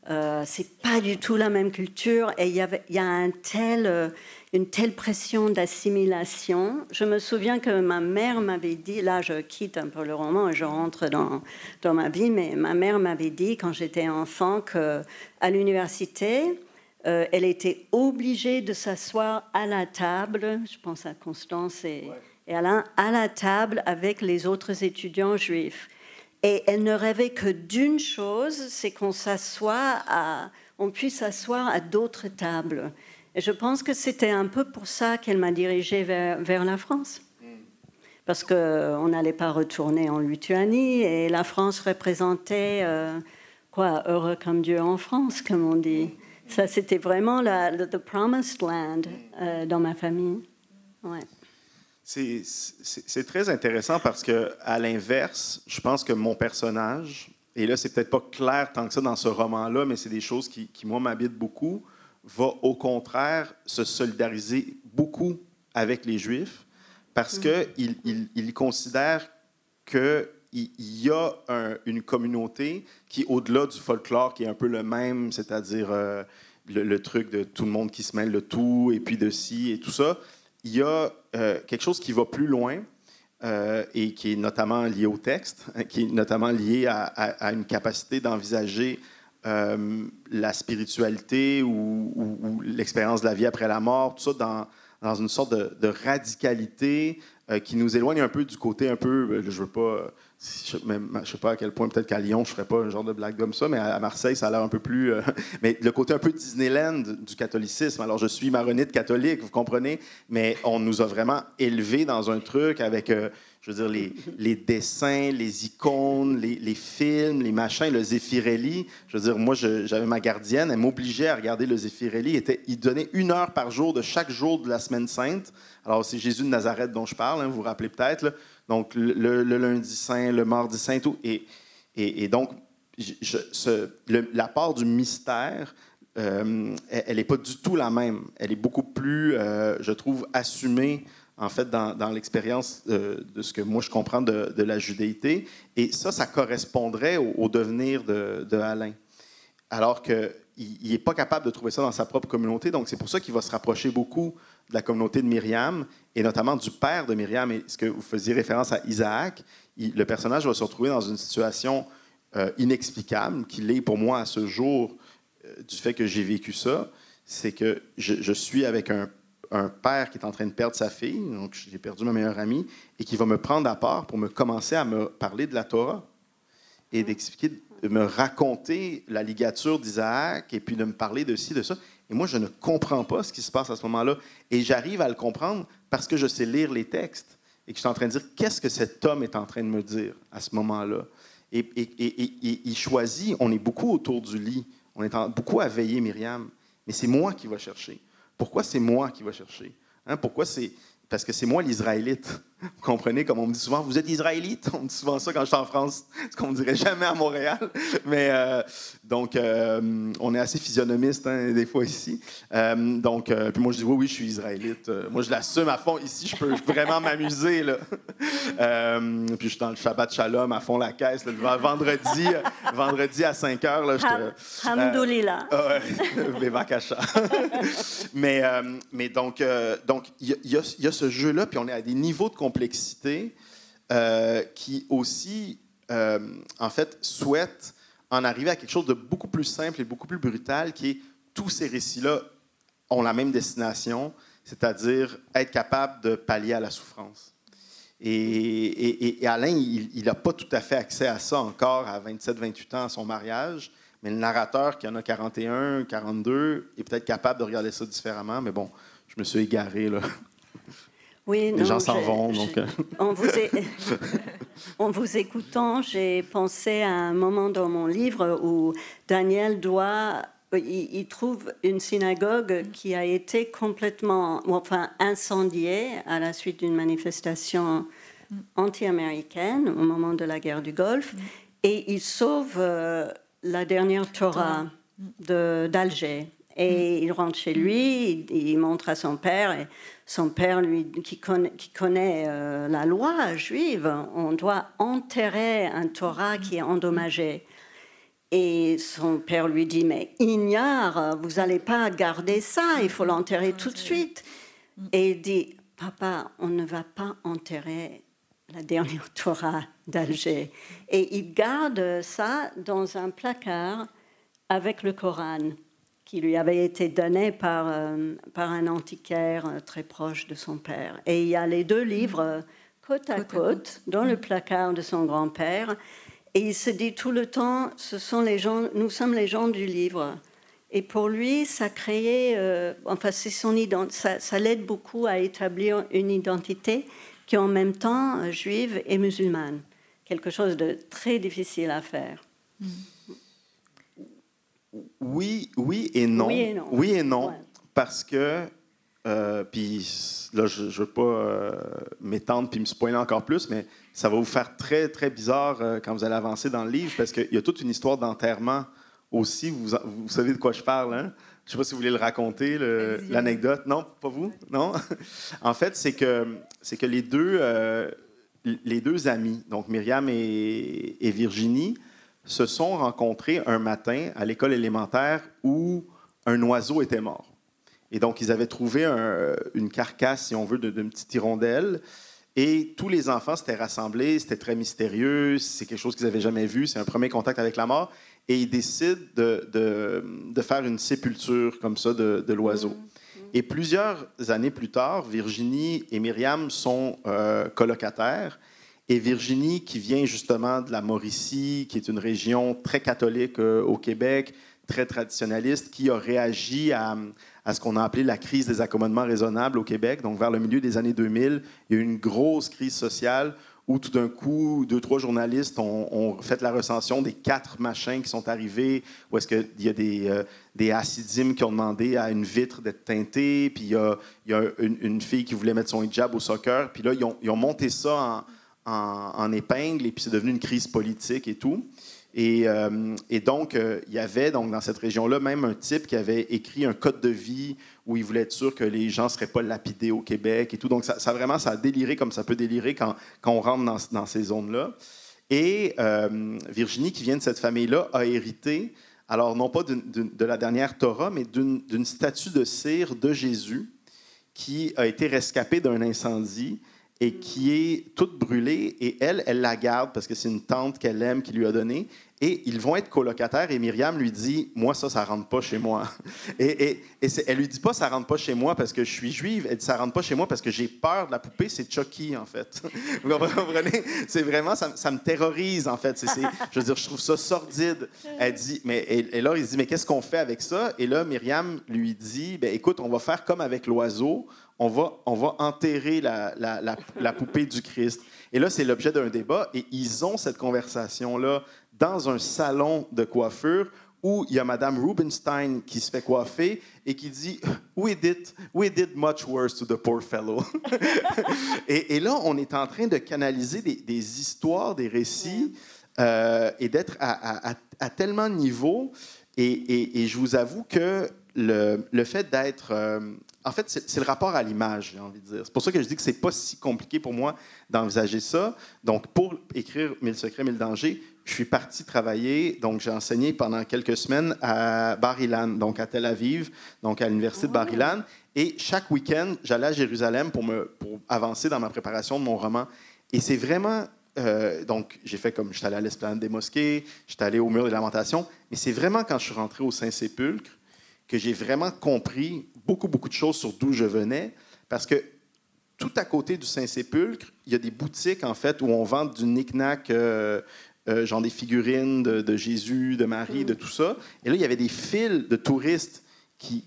Euh, c'est pas du tout la même culture et il y, y, a un tel, euh, une telle pression d'assimilation. Je me souviens que ma mère m'avait dit, là je quitte un peu le roman et je rentre dans, dans ma vie, mais ma mère m'avait dit quand j'étais enfant qu'à l'université, euh, elle était obligée de s'asseoir à la table, je pense à Constance et, et Alain, à la table avec les autres étudiants juifs. Et elle ne rêvait que d'une chose, c'est qu'on puisse s'asseoir à d'autres tables. Et je pense que c'était un peu pour ça qu'elle m'a dirigée vers, vers, la France. Parce qu'on n'allait pas retourner en Lituanie et la France représentait, euh, quoi, heureux comme Dieu en France, comme on dit. Ça, c'était vraiment la, the promised land euh, dans ma famille. Ouais. C'est très intéressant parce que, à l'inverse, je pense que mon personnage, et là, c'est peut-être pas clair tant que ça dans ce roman-là, mais c'est des choses qui, qui moi, m'habitent beaucoup, va au contraire se solidariser beaucoup avec les Juifs parce mm. qu'il il, il considère qu'il y a une communauté qui, au-delà du folklore, qui est un peu le même, c'est-à-dire euh, le, le, truc de tout le monde qui se mêle de tout, et puis de ci et tout ça, il y a euh, quelque chose qui va plus loin euh, et qui est notamment lié au texte, hein, qui est notamment lié à, une capacité d'envisager euh, la spiritualité ou, l'expérience de la vie après la mort, tout ça dans, dans une sorte de, de radicalité qui nous éloigne un peu du côté un peu, je veux pas je ne sais pas à quel point, peut-être qu'à Lyon, je ne ferais pas un genre de blague comme ça, mais à, Marseille, ça a l'air un peu plus. Euh, mais le côté un peu Disneyland du catholicisme. Alors, je suis maronite catholique, vous comprenez, mais on nous a vraiment élevés dans un truc avec, euh, je veux dire, les, dessins, les icônes, les, films, les machins, le Zeffirelli. Je veux dire, moi, j'avais ma gardienne, elle m'obligeait à regarder le Zeffirelli. Il, il donnait une heure par jour de chaque jour de la semaine sainte. Alors, c'est Jésus de Nazareth dont je parle, hein, vous vous rappelez peut-être. Donc, le, lundi saint, le mardi saint, tout. Et, et, donc, la part du mystère, euh, elle n'est pas du tout la même. Elle est beaucoup plus, euh, je trouve, assumée, en fait, dans, l'expérience euh, de ce que moi je comprends de, la judéité. Et ça, ça correspondrait au, devenir de, de, Alain. Alors qu'il n'est pas capable de trouver ça dans sa propre communauté. Donc, c'est pour ça qu'il va se rapprocher beaucoup de la communauté de Myriam et notamment du père de Myriam. Et ce que vous faisiez référence à Isaac, le personnage va se retrouver dans une situation euh, inexplicable, qui l'est pour moi à ce jour euh, du fait que j'ai vécu ça. C'est que je, suis avec un, père qui est en train de perdre sa fille, donc j'ai perdu ma meilleure amie, et qui va me prendre à part pour me commencer à me parler de la Torah et d'expliquer, de me raconter la ligature d'Isaac et puis de me parler de ci, de ça. Et moi, je ne comprends pas ce qui se passe à ce moment-là. Et j'arrive à le comprendre parce que je sais lire les textes et que je suis en train de dire qu'est-ce que cet homme est en train de me dire à ce moment-là? Et, il choisit, on est beaucoup autour du lit, on est beaucoup à veiller Myriam, mais c'est moi qui va chercher. Pourquoi c'est moi qui va chercher? Hein? Pourquoi c'est parce que c'est moi l'Israélite. Vous comprenez, comme on me dit souvent, vous êtes Israélite? On me dit souvent ça quand je suis en France, ce qu'on ne dirait jamais à Montréal. Mais euh, donc, euh, on est assez physionomiste hein, des fois ici. Euh, donc, puis moi, je dis oui, oui, je suis Israélite. moi, je l'assume à fond. Ici, je peux vraiment m'amuser. puis je suis dans le Shabbat Shalom à fond la caisse. vendredi, vendredi à 5 heures. Là, je Hamdoulillah. mais, mais donc, donc il y, y, a ce jeu-là, puis on est à des niveaux de complexité euh, qui aussi, euh, en fait, souhaite en arriver à quelque chose de beaucoup plus simple et beaucoup plus brutal, qui est tous ces récits-là ont la même destination, c'est-à-dire être capable de pallier à la souffrance. Et, Alain, il n'a pas tout à fait accès à ça encore à 27-28 ans à son mariage. Mais le narrateur qui en a 41, 42 est peut-être capable de regarder ça différemment. Mais bon, je me suis égaré là. Oui, Les gens s'en vont. Donc... Euh. En, vous en vous écoutant, j'ai pensé à un moment dans mon livre où Daniel doit il, trouve une synagogue qui a été complètement, enfin, incendiée à la suite d'une manifestation anti-américaine au moment de la guerre du Golfe, et il sauve euh, la dernière Torah d'Alger. Et il rentre chez lui, il, montre à son père, et son père, lui, qui connaît, qui connaît euh, la loi juive, on doit enterrer un Torah qui est endommagé. Et son père lui dit, mais ignare, vous n'allez pas garder ça, il faut l'enterrer tout de suite. Et il dit, papa, on ne va pas enterrer la dernière Torah d'Alger. Et il garde ça dans un placard avec le Coran qui lui avait été donné par, euh, par un antiquaire euh, très proche de son père. Et il y a les deux livres côte à côte dans le placard de son grand-père. Et il se dit tout le temps, ce sont les gens, nous sommes les gens du livre. Et pour lui, ça créait, euh, enfin, c'est son ça, ça l'aide beaucoup à établir une identité qui est en même temps euh, juive et musulmane. Quelque chose de très difficile à faire. Oui, oui et non. Oui et non. Oui et non Parce que, euh, puis là, je ne veux pas m'étendre puis me spoiler encore plus, mais ça va vous faire très, très bizarre euh, quand vous allez avancer dans le livre parce qu'il y a toute une histoire d'enterrement aussi. Vous, vous, savez de quoi je parle, hein? Je ne sais pas si vous voulez le raconter, l'anecdote. non, pas vous? Non? en fait, c'est que, que les, deux, euh, les deux amis, donc Myriam et, Virginie, se sont rencontrés un matin à l'école élémentaire où un oiseau était mort. Et donc, ils avaient trouvé une carcasse, si on veut, d'une petite hirondelle. Et tous les enfants s'étaient rassemblés, c'était très mystérieux, c'est quelque chose qu'ils n'avaient jamais vu, c'est un premier contact avec la mort. Et ils décident de, de, faire une sépulture comme ça de, de l'oiseau. Mm-hmm. Et plusieurs années plus tard, Virginie et Myriam sont euh, colocataires. Et Virginie, qui vient justement de la Mauricie, qui est une région très catholique euh, au Québec, très traditionnaliste, qui a réagi à, à ce qu'on a appelé la crise des accommodements raisonnables au Québec. Donc, vers le milieu des années 2000, il y a eu une grosse crise sociale où tout d'un coup, deux, trois journalistes ont, fait la recension des quatre machins qui sont arrivés, où est-ce qu'il y a des, euh, des acidimes qui ont demandé à une vitre d'être teintée, puis il y a, a une, fille qui voulait mettre son hijab au soccer, puis là, ils ont, ils ont monté ça en, en, épingle, et puis c'est devenu une crise politique et tout. Euh, et, donc, euh, il y avait donc, dans cette région-là même un type qui avait écrit un code de vie où il voulait être sûr que les gens ne seraient pas lapidés au Québec et tout. Donc, ça, vraiment, ça a déliré comme ça peut délirer quand, quand on rentre dans, dans ces zones-là. Et euh, Virginie, qui vient de cette famille-là, a hérité, alors non pas de la dernière Torah, mais d'une statue de cire de Jésus qui a été rescapée d'un incendie et qui est toute brûlée. Et elle, elle la garde parce que c'est une tante qu'elle aime qui lui a donnée. Et ils vont être colocataires et Myriam lui dit Moi, ça, ça rentre pas chez moi. Et, et, et elle lui dit pas Ça rentre pas chez moi parce que je suis juive. Elle dit Ça rentre pas chez moi parce que j'ai peur de la poupée. C'est Chucky, en fait. Vous comprenez C'est vraiment, ça, me terrorise, en fait. je veux dire, je trouve ça sordide. Elle dit Mais, et, là, il dit Mais qu'est-ce qu'on fait avec ça Et là, Myriam lui dit ben, Écoute, on va faire comme avec l'oiseau on va, on va enterrer la, la, la, poupée du Christ. Et là, c'est l'objet d'un débat. Et ils ont cette conversation-là dans un salon de coiffure où il y a Madame Rubenstein qui se fait coiffer et qui dit We did, we did much worse to the poor fellow. et, là, on est en train de canaliser des, des histoires, des récits euh, et d'être à, tellement de niveaux. Et, et, et, je vous avoue que le, le fait d'être euh, en fait, c'est le rapport à l'image, j'ai envie de dire. C'est pour ça que je dis que c'est pas si compliqué pour moi d'envisager ça. Donc, pour écrire Mille secrets, mille dangers, je suis parti travailler. Donc, j'ai enseigné pendant quelques semaines à Bar Ilan, donc à Tel Aviv, donc à l'université de Bar oh. Ilan. Et chaque week-end, j'allais à Jérusalem pour, me, pour avancer dans ma préparation de mon roman. Et c'est vraiment euh, donc, j'ai fait comme, j'étais allé à l'esplanade des mosquées, j'étais allé au mur de lamentation, mais c'est vraiment quand je suis rentré au Saint-Sépulcre que j'ai vraiment compris beaucoup, beaucoup de choses sur d'où je venais, parce que tout à côté du Saint-Sépulcre, il y a des boutiques, en fait, où on vend du knick-knack, euh, euh, genre des figurines de, Jésus, de Marie, de tout ça. Et là, il y avait des files de touristes qui,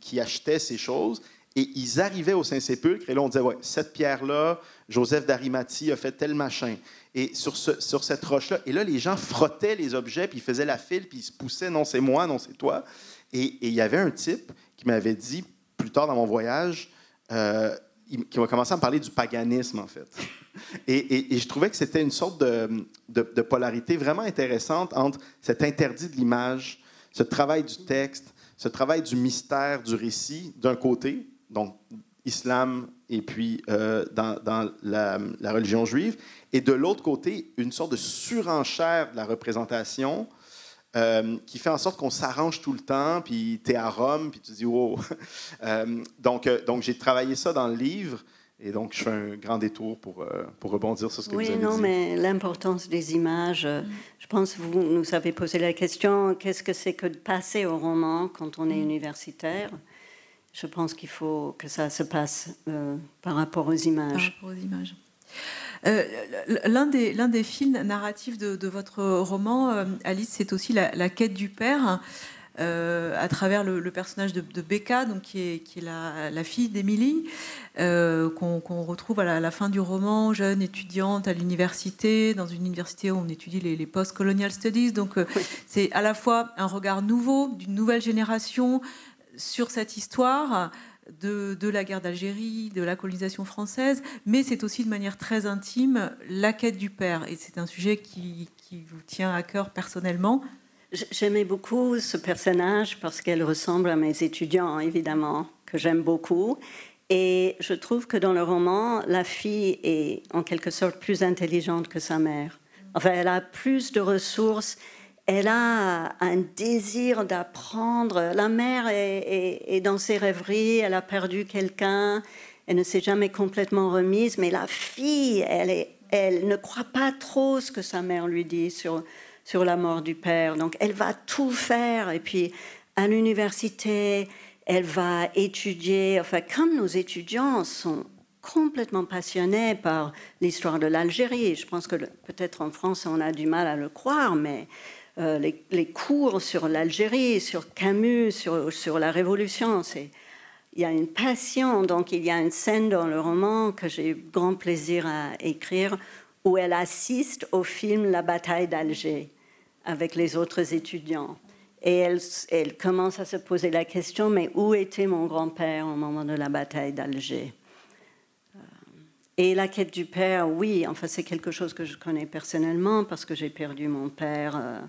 qui, achetaient ces choses. Et ils arrivaient au Saint-Sépulcre, et là, on disait, ouais, cette pierre-là, Joseph d'Arimathie a fait tel machin. Et sur, ce, sur cette roche-là, et là, les gens frottaient les objets, puis ils faisaient la file, puis ils se poussaient, non, c'est moi, non, c'est toi. Et, il y avait un type qui m'avait dit, plus tard dans mon voyage, euh, qui va commencer à me parler du paganisme, en fait. Et, je trouvais que c'était une sorte de, polarité vraiment intéressante entre cet interdit de l'image, ce travail du texte, ce travail du mystère du récit, d'un côté, donc islam et puis euh, dans, la, religion juive, et de l'autre côté, une sorte de surenchère de la représentation euh, qui fait en sorte qu'on s'arrange tout le temps, puis tu es à Rome, puis tu dis wow. Euh, donc, euh, donc j'ai travaillé ça dans le livre. Et donc, je fais un grand détour pour, pour rebondir sur ce que vous avez dit. Oui, non, mais l'importance des images, mm. je pense que vous nous avez posé la question, qu'est-ce que c'est que de passer au roman quand on est mm. universitaire? Je pense qu'il faut que ça se passe par rapport aux images. Par rapport aux images. Euh, l'un des, l'un des fils narratifs de, votre roman, euh, Alice, c'est aussi la, quête du père. Euh, à travers le, personnage de, Becca, donc qui est, qui est la, fille d'Émilie, qu'on, retrouve à la, fin du roman, jeune étudiante à l'université, dans une université où on étudie les, les post-colonial studies. Donc c'est à la fois un regard nouveau d'une nouvelle génération sur cette histoire, de, la guerre d'Algérie, de la colonisation française, mais c'est aussi de manière très intime la quête du père. Et c'est un sujet qui, vous tient à cœur personnellement. J'aimais beaucoup ce personnage parce qu'elle ressemble à mes étudiants, évidemment, que j'aime beaucoup. Et je trouve que dans le roman, la fille est en quelque sorte plus intelligente que sa mère. Enfin, elle a plus de ressources elle a un désir d'apprendre. La mère est, dans ses rêveries, elle a perdu quelqu'un, elle ne s'est jamais complètement remise, mais la fille, elle, ne croit pas trop ce que sa mère lui dit sur, sur la mort du père. Donc elle va tout faire. Et puis à l'université, elle va étudier, enfin comme nos étudiants sont complètement passionnés par l'histoire de l'Algérie. Je pense que peut-être en France on a du mal à le croire, mais euh, les, cours sur l'Algérie, sur Camus, sur, la Révolution. Il y a une passion. Donc, il y a une scène dans le roman que j'ai grand plaisir à écrire où elle assiste au film La bataille d'Alger avec les autres étudiants. Et elle, elle, commence à se poser la question, mais où était mon grand-père au moment de la bataille d'Alger? Euh, Et la quête du père, oui, enfin c'est quelque chose que je connais personnellement parce que j'ai perdu mon père euh,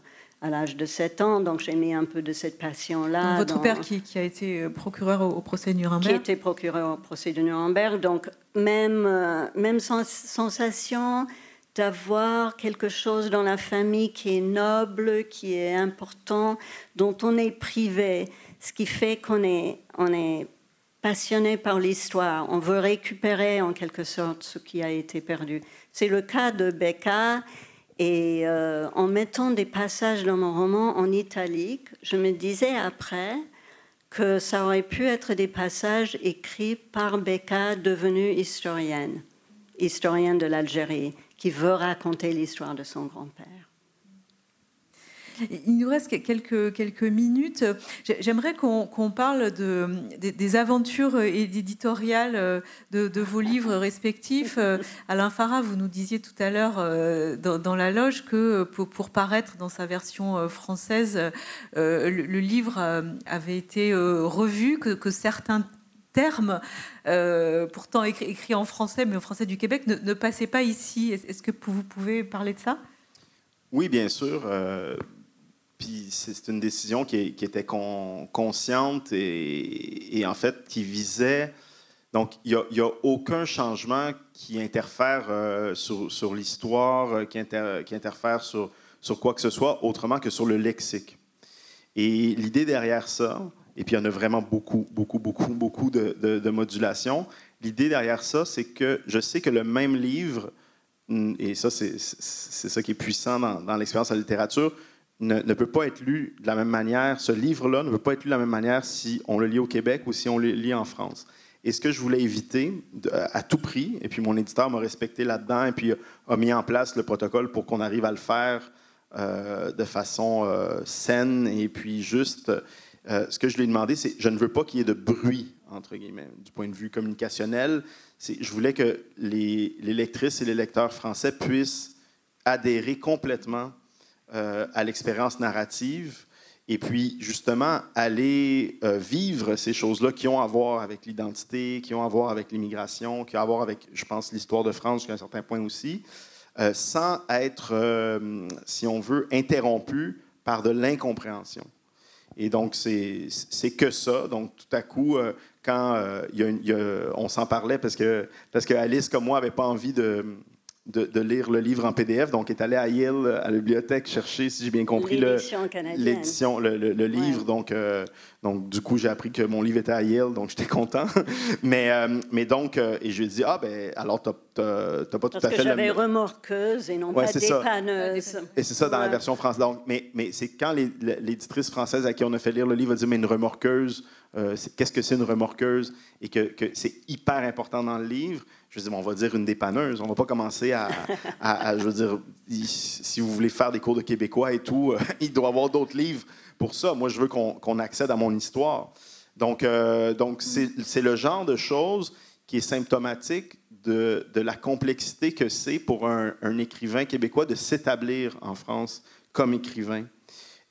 à l'âge de 7 ans, donc j'ai mis un peu de cette passion-là. Votre père qui, a été euh, procureur au, procès de Nuremberg Qui était procureur au procès de Nuremberg, donc même, euh, même sensation d'avoir quelque chose dans la famille qui est noble, qui est important, dont on est privé, ce qui fait qu'on est, on est passionné par l'histoire, on veut récupérer en quelque sorte ce qui a été perdu. C'est le cas de Becca et euh, en mettant des passages dans mon roman en italique, je me disais après que ça aurait pu être des passages écrits par Becca, devenue historienne, historienne de l'Algérie, qui veut raconter l'histoire de son grand-père. Il nous reste quelques, quelques minutes. J'aimerais qu'on parle de, des, aventures éditoriales de, vos livres respectifs. Alain Farah, vous nous disiez tout à l'heure euh, dans, la loge que pour, paraître dans sa version euh, française, euh, le, livre avait été revu, que, certains termes, pourtant écrits en français, mais en français du Québec, ne, passaient pas ici. Est-ce que vous pouvez parler de ça? Oui, bien sûr. Puis c'est une décision qui, était consciente et, en fait qui visait. Donc, il n'y a, aucun changement qui interfère euh, sur, l'histoire, euh, qui, interfère sur, quoi que ce soit, autrement que sur le lexique. Et l'idée derrière ça, et puis il y en a vraiment beaucoup, beaucoup, beaucoup, beaucoup de, de, modulation. L'idée derrière ça, c'est que je sais que le même livre, et ça, c'est ça qui est puissant dans l'expérience de la littérature, ne, peut pas être lu de la même manière. Ce livre-là ne peut pas être lu de la même manière si on le lit au Québec ou si on le lit en France. Et ce que je voulais éviter à tout prix, et puis mon éditeur m'a respecté là-dedans et puis a mis en place le protocole pour qu'on arrive à le faire euh, de façon euh, saine et puis juste, euh, ce que je lui ai demandé, c'est je ne veux pas qu'il y ait de bruit, entre guillemets, du point de vue communicationnel. Je voulais que les, lectrices et les lecteurs français puissent adhérer complètement à l'expérience narrative et puis justement aller vivre ces choses-là qui ont à voir avec l'identité, qui ont à voir avec l'immigration, qui ont à voir avec, je pense, l'histoire de France jusqu'à un certain point aussi. Euh, sans être, euh, si on veut, interrompu par de l'incompréhension. Et donc, c'est que ça. Donc, tout à coup, euh, quand on s'en parlait, parce que, parce que Alice, comme moi, n'avait pas envie de, de, lire le livre en PDF, donc est allé à Yale, à la bibliothèque, chercher, si j'ai bien compris, l'édition, le, le, le, livre. Donc, euh, donc, du coup, j'ai appris que mon livre était à Yale, donc j'étais content. mais, euh, mais donc, euh, et je lui ai dit, ah, ben, alors, tu n'as pas tout à fait... Parce que j'avais remorqueuse et non pas dépanneuse. Et c'est ça dans la version française. Donc, mais mais c'est quand l'éditrice française à qui on a fait lire le livre a dit, mais une remorqueuse, qu'est-ce que c'est une remorqueuse? Et que, que c'est hyper important dans le livre je veux dire, on va dire une dépanneuse. On va pas commencer à, je veux dire, si vous voulez faire des cours de québécois et tout, euh, il doit y avoir d'autres livres pour ça. Moi, je veux qu'on accède à mon histoire. Donc, euh, donc c'est le genre de choses qui est symptomatique de, de la complexité que c'est pour un, un, écrivain québécois de s'établir en France comme écrivain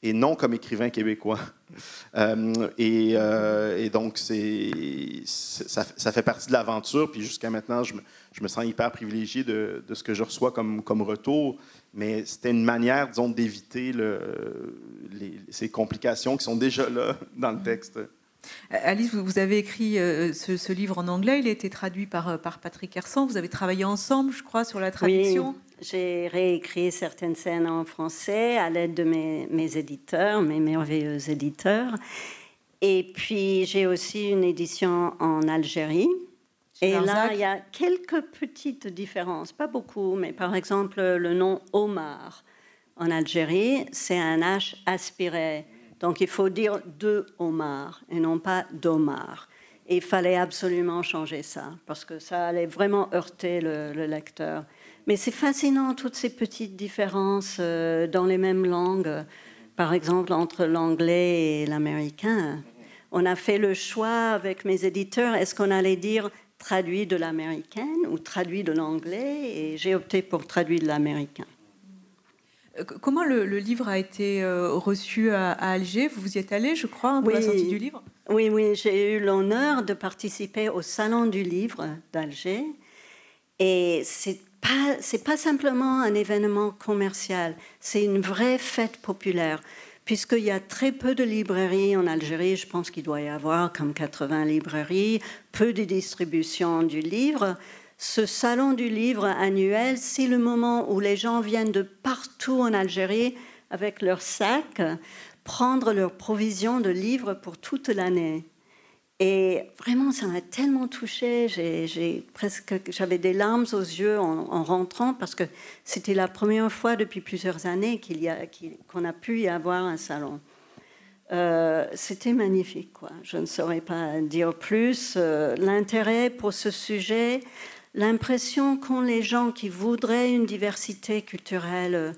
et non comme écrivain québécois. Euh, euh, et, donc, c'est, ça, ça, fait partie de l'aventure. Puis jusqu'à maintenant, je me, je me, sens hyper privilégié de, de, ce que je reçois comme, comme retour. Mais c'était une manière, disons, d'éviter le, les, ces complications qui sont déjà là dans le texte. Alice, vous avez écrit euh, ce, livre en anglais, il a été traduit par, par Patrick Hersan. Vous avez travaillé ensemble, je crois, sur la traduction. Oui. J'ai réécrit certaines scènes en français à l'aide de mes, mes, éditeurs, mes merveilleux éditeurs. Et puis j'ai aussi une édition en Algérie. Et là, il y a quelques petites différences, pas beaucoup, mais par exemple, le nom Omar en Algérie, c'est un H aspiré. Donc il faut dire de Omar et non pas d'Omar. Et il fallait absolument changer ça, parce que ça allait vraiment heurter le, le lecteur. Mais c'est fascinant, toutes ces petites différences euh, dans les mêmes langues, par exemple entre l'anglais et l'américain. On a fait le choix avec mes éditeurs, est-ce qu'on allait dire traduit de l'américaine ou traduit de l'anglais? Et j'ai opté pour traduit de l'américain. Euh, comment le, livre a été euh, reçu à, Alger? Vous y êtes allé, je crois, pour la sortie du livre? Oui, oui, j'ai eu l'honneur de participer au Salon du livre d'Alger. Et c'est pas, c'est pas simplement un événement commercial, c'est une vraie fête populaire. Puisqu'il y a très peu de librairies en Algérie, je pense qu'il doit y avoir comme 80 librairies, peu de distribution du livre. Ce salon du livre annuel, c'est le moment où les gens viennent de partout en Algérie avec leurs sacs prendre leurs provisions de livres pour toute l'année. Et vraiment, ça m'a tellement touchée. J'ai presque, j'avais des larmes aux yeux en, rentrant parce que c'était la première fois depuis plusieurs années qu'on a pu y avoir un salon. Euh, c'était magnifique, quoi. Je ne saurais pas dire plus. Euh, l'intérêt pour ce sujet, l'impression qu'ont les gens qui voudraient une diversité culturelle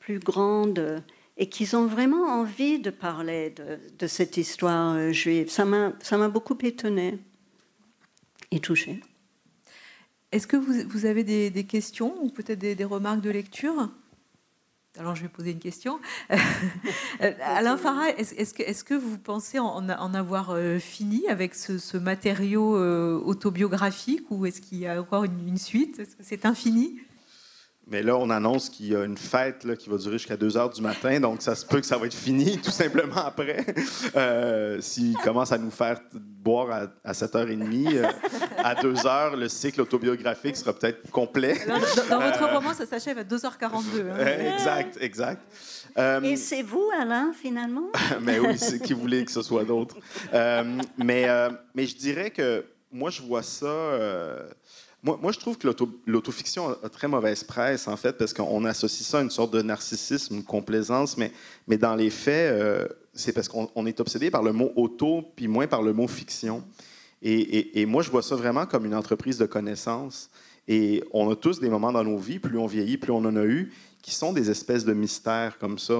plus grande et qu'ils ont vraiment envie de parler de, cette histoire euh, juive. Ça m'a beaucoup étonné et touché. Est-ce que vous, vous, avez des, questions ou peut-être des, remarques de lecture? Alors je vais poser une question. Euh, Alain Farah, est-ce que, est que, vous pensez en, avoir euh, fini avec ce, matériau autobiographique ou est-ce qu'il y a encore une, une suite? Est-ce que c'est infini? Mais là, on annonce qu'il y a une fête là, qui va durer jusqu'à 2 heures du matin, donc ça se peut que ça va être fini tout simplement après. Euh, S'il commence à nous faire boire à, 7h30, euh, à 2 heures, le cycle autobiographique sera peut-être complet. dans, votre euh, roman, ça s'achève à 2h42. Hein. Exact, exact. Euh, Et c'est vous, Alain, finalement? mais oui, c'est qui voulait que ce soit d'autres. mais, mais je dirais que moi, je vois ça moi, je trouve que l'autofiction a, très mauvaise presse, en fait, parce qu'on associe ça à une sorte de narcissisme, une complaisance, mais, mais dans les faits, euh, c'est parce qu'on est obsédé par le mot auto, puis moins par le mot fiction. Et, moi, je vois ça vraiment comme une entreprise de connaissances. Et on a tous des moments dans nos vies, plus on vieillit, plus on en a eu, qui sont des espèces de mystères comme ça.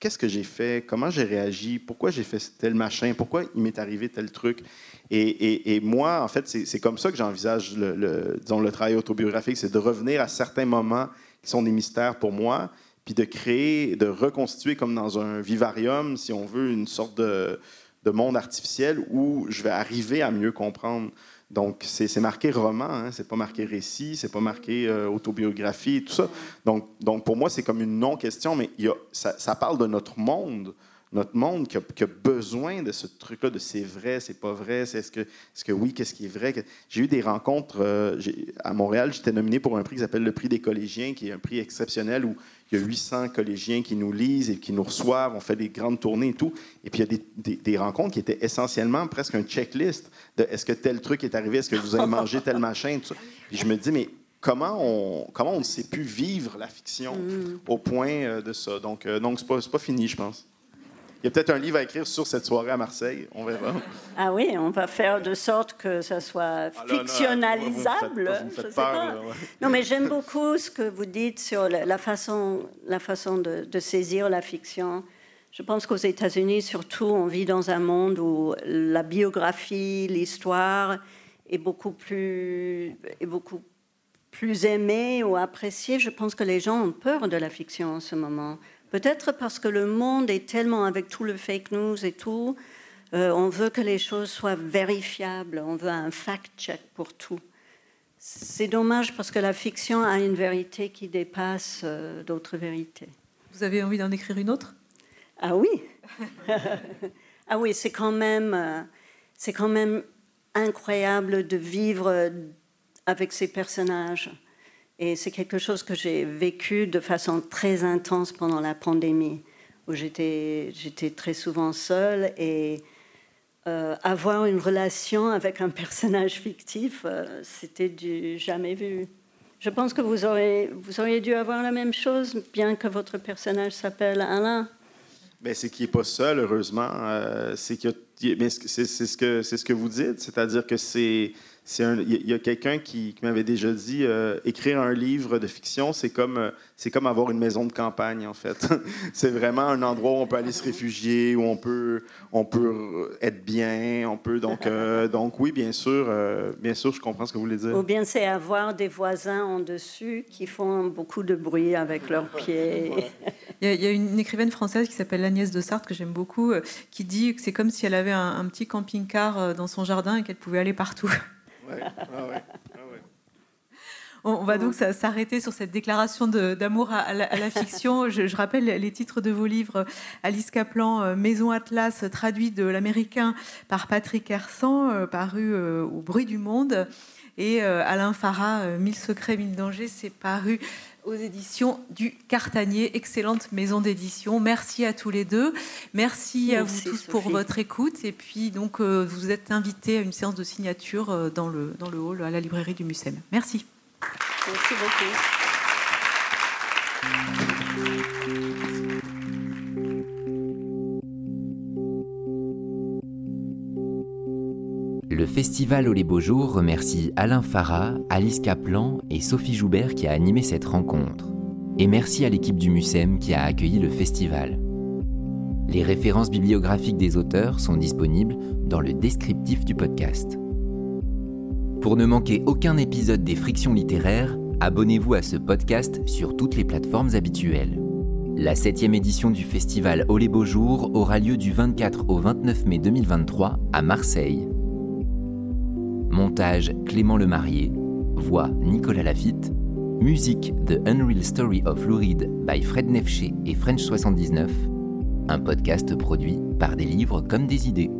Qu'est-ce que j'ai fait? Comment j'ai réagi? Pourquoi j'ai fait tel machin? Pourquoi il m'est arrivé tel truc? Et, moi, en fait, c'est comme ça que j'envisage le, travail autobiographique, c'est de revenir à certains moments qui sont des mystères pour moi, puis de créer, de reconstituer comme dans un vivarium, si on veut, une sorte de, de monde artificiel où je vais arriver à mieux comprendre. Donc, c'est marqué roman, hein, c'est pas marqué récit, c'est pas marqué euh, autobiographie tout ça. Donc, pour moi, c'est comme une non-question, mais ça, parle de notre monde notre monde qui a, besoin de ce truc-là, de c'est vrai, c'est pas vrai, c'est ce que, est-ce que oui, qu'est-ce qui est vrai? J'ai eu des rencontres euh, à Montréal, j'étais nominé pour un prix qui s'appelle le prix des collégiens, qui est un prix exceptionnel où il y a 800 collégiens qui nous lisent et qui nous reçoivent, on fait des grandes tournées et tout. Et puis il y a des, des, rencontres qui étaient essentiellement presque un checklist de est-ce que tel truc est arrivé, est-ce que vous avez mangé tel machin, tout ça. Puis je me dis, mais comment on, comment on ne sait plus vivre la fiction mm. au point euh, de ça? Donc, euh, donc c'est pas, pas fini, je pense. Il y a peut-être un livre à écrire sur cette soirée à Marseille. On verra. Ah oui, on va faire de sorte que ça soit ah fictionnalisable. Non, mais j'aime beaucoup ce que vous dites sur la façon, la façon de, saisir la fiction. Je pense qu'aux États-Unis, surtout, on vit dans un monde où la biographie, l'histoire est beaucoup plus, est beaucoup plus aimée ou appréciée. Je pense que les gens ont peur de la fiction en ce moment. Peut-être parce que le monde est tellement avec tout le fake news et tout, euh, on veut que les choses soient vérifiables, on veut un fact-check pour tout. C'est dommage parce que la fiction a une vérité qui dépasse euh, d'autres vérités. Vous avez envie d'en écrire une autre? Ah oui Ah oui, c'est quand même, euh, c'est quand même incroyable de vivre avec ces personnages. Et c'est quelque chose que j'ai vécu de façon très intense pendant la pandémie, où j'étais, très souvent seule et euh, avoir une relation avec un personnage fictif, euh, c'était du jamais vu. Je pense que vous auriez, dû avoir la même chose, bien que votre personnage s'appelle Alain. Mais c'est qu'il n'est pas seul, heureusement. Euh, c'est, ce c'est ce que vous dites, c'est-à-dire que c'est il y a quelqu'un qui, m'avait déjà dit euh, écrire un livre de fiction, c'est comme, euh, c'est comme avoir une maison de campagne, en fait. c'est vraiment un endroit où on peut aller se réfugier, où on peut, on peut être bien, on peut. Donc, euh, donc oui, bien sûr, bien sûr, je comprends ce que vous voulez dire. Ou bien c'est avoir des voisins en dessus qui font beaucoup de bruit avec leurs pieds. il, y a, une écrivaine française qui s'appelle Agnès de Sarthe, que j'aime beaucoup, qui dit que c'est comme si elle avait un petit camping-car dans son jardin et qu'elle pouvait aller partout. Ah on, va donc s'arrêter sur cette déclaration d'amour à, la fiction. Je, rappelle les titres de vos livres. Alice Kaplan, euh, Maison Atlas, traduit de l'américain par Patrick Hersan, euh, paru euh, au Bruit du Monde. Et Alain Farah, Mille secrets, mille dangers, c'est paru aux éditions du Cartanier. Excellente maison d'édition. Merci à tous les deux. Merci, à vous tous pour votre écoute. Et puis, donc, euh, vous êtes invités à une séance de signature euh, dans le, dans le hall à la librairie du Mucem. Merci. Merci beaucoup. Festival Au les Beaux Jours remercie Alain Farah, Alice Kaplan et Sophie Joubert qui a animé cette rencontre. Et merci à l'équipe du MUSEM qui a accueilli le festival. Les références bibliographiques des auteurs sont disponibles dans le descriptif du podcast. Pour ne manquer aucun épisode des Frictions littéraires, abonnez-vous à ce podcast sur toutes les plateformes habituelles. La septième édition du festival Au les Beaux Jours aura lieu du 24 au 29 mai 2023 à Marseille. Montage Clément Lemarié. Voix Nicolas Lafitte. Musique The Unreal Story of Louride by Fred Nefché et French79. Un podcast produit par des livres comme des idées.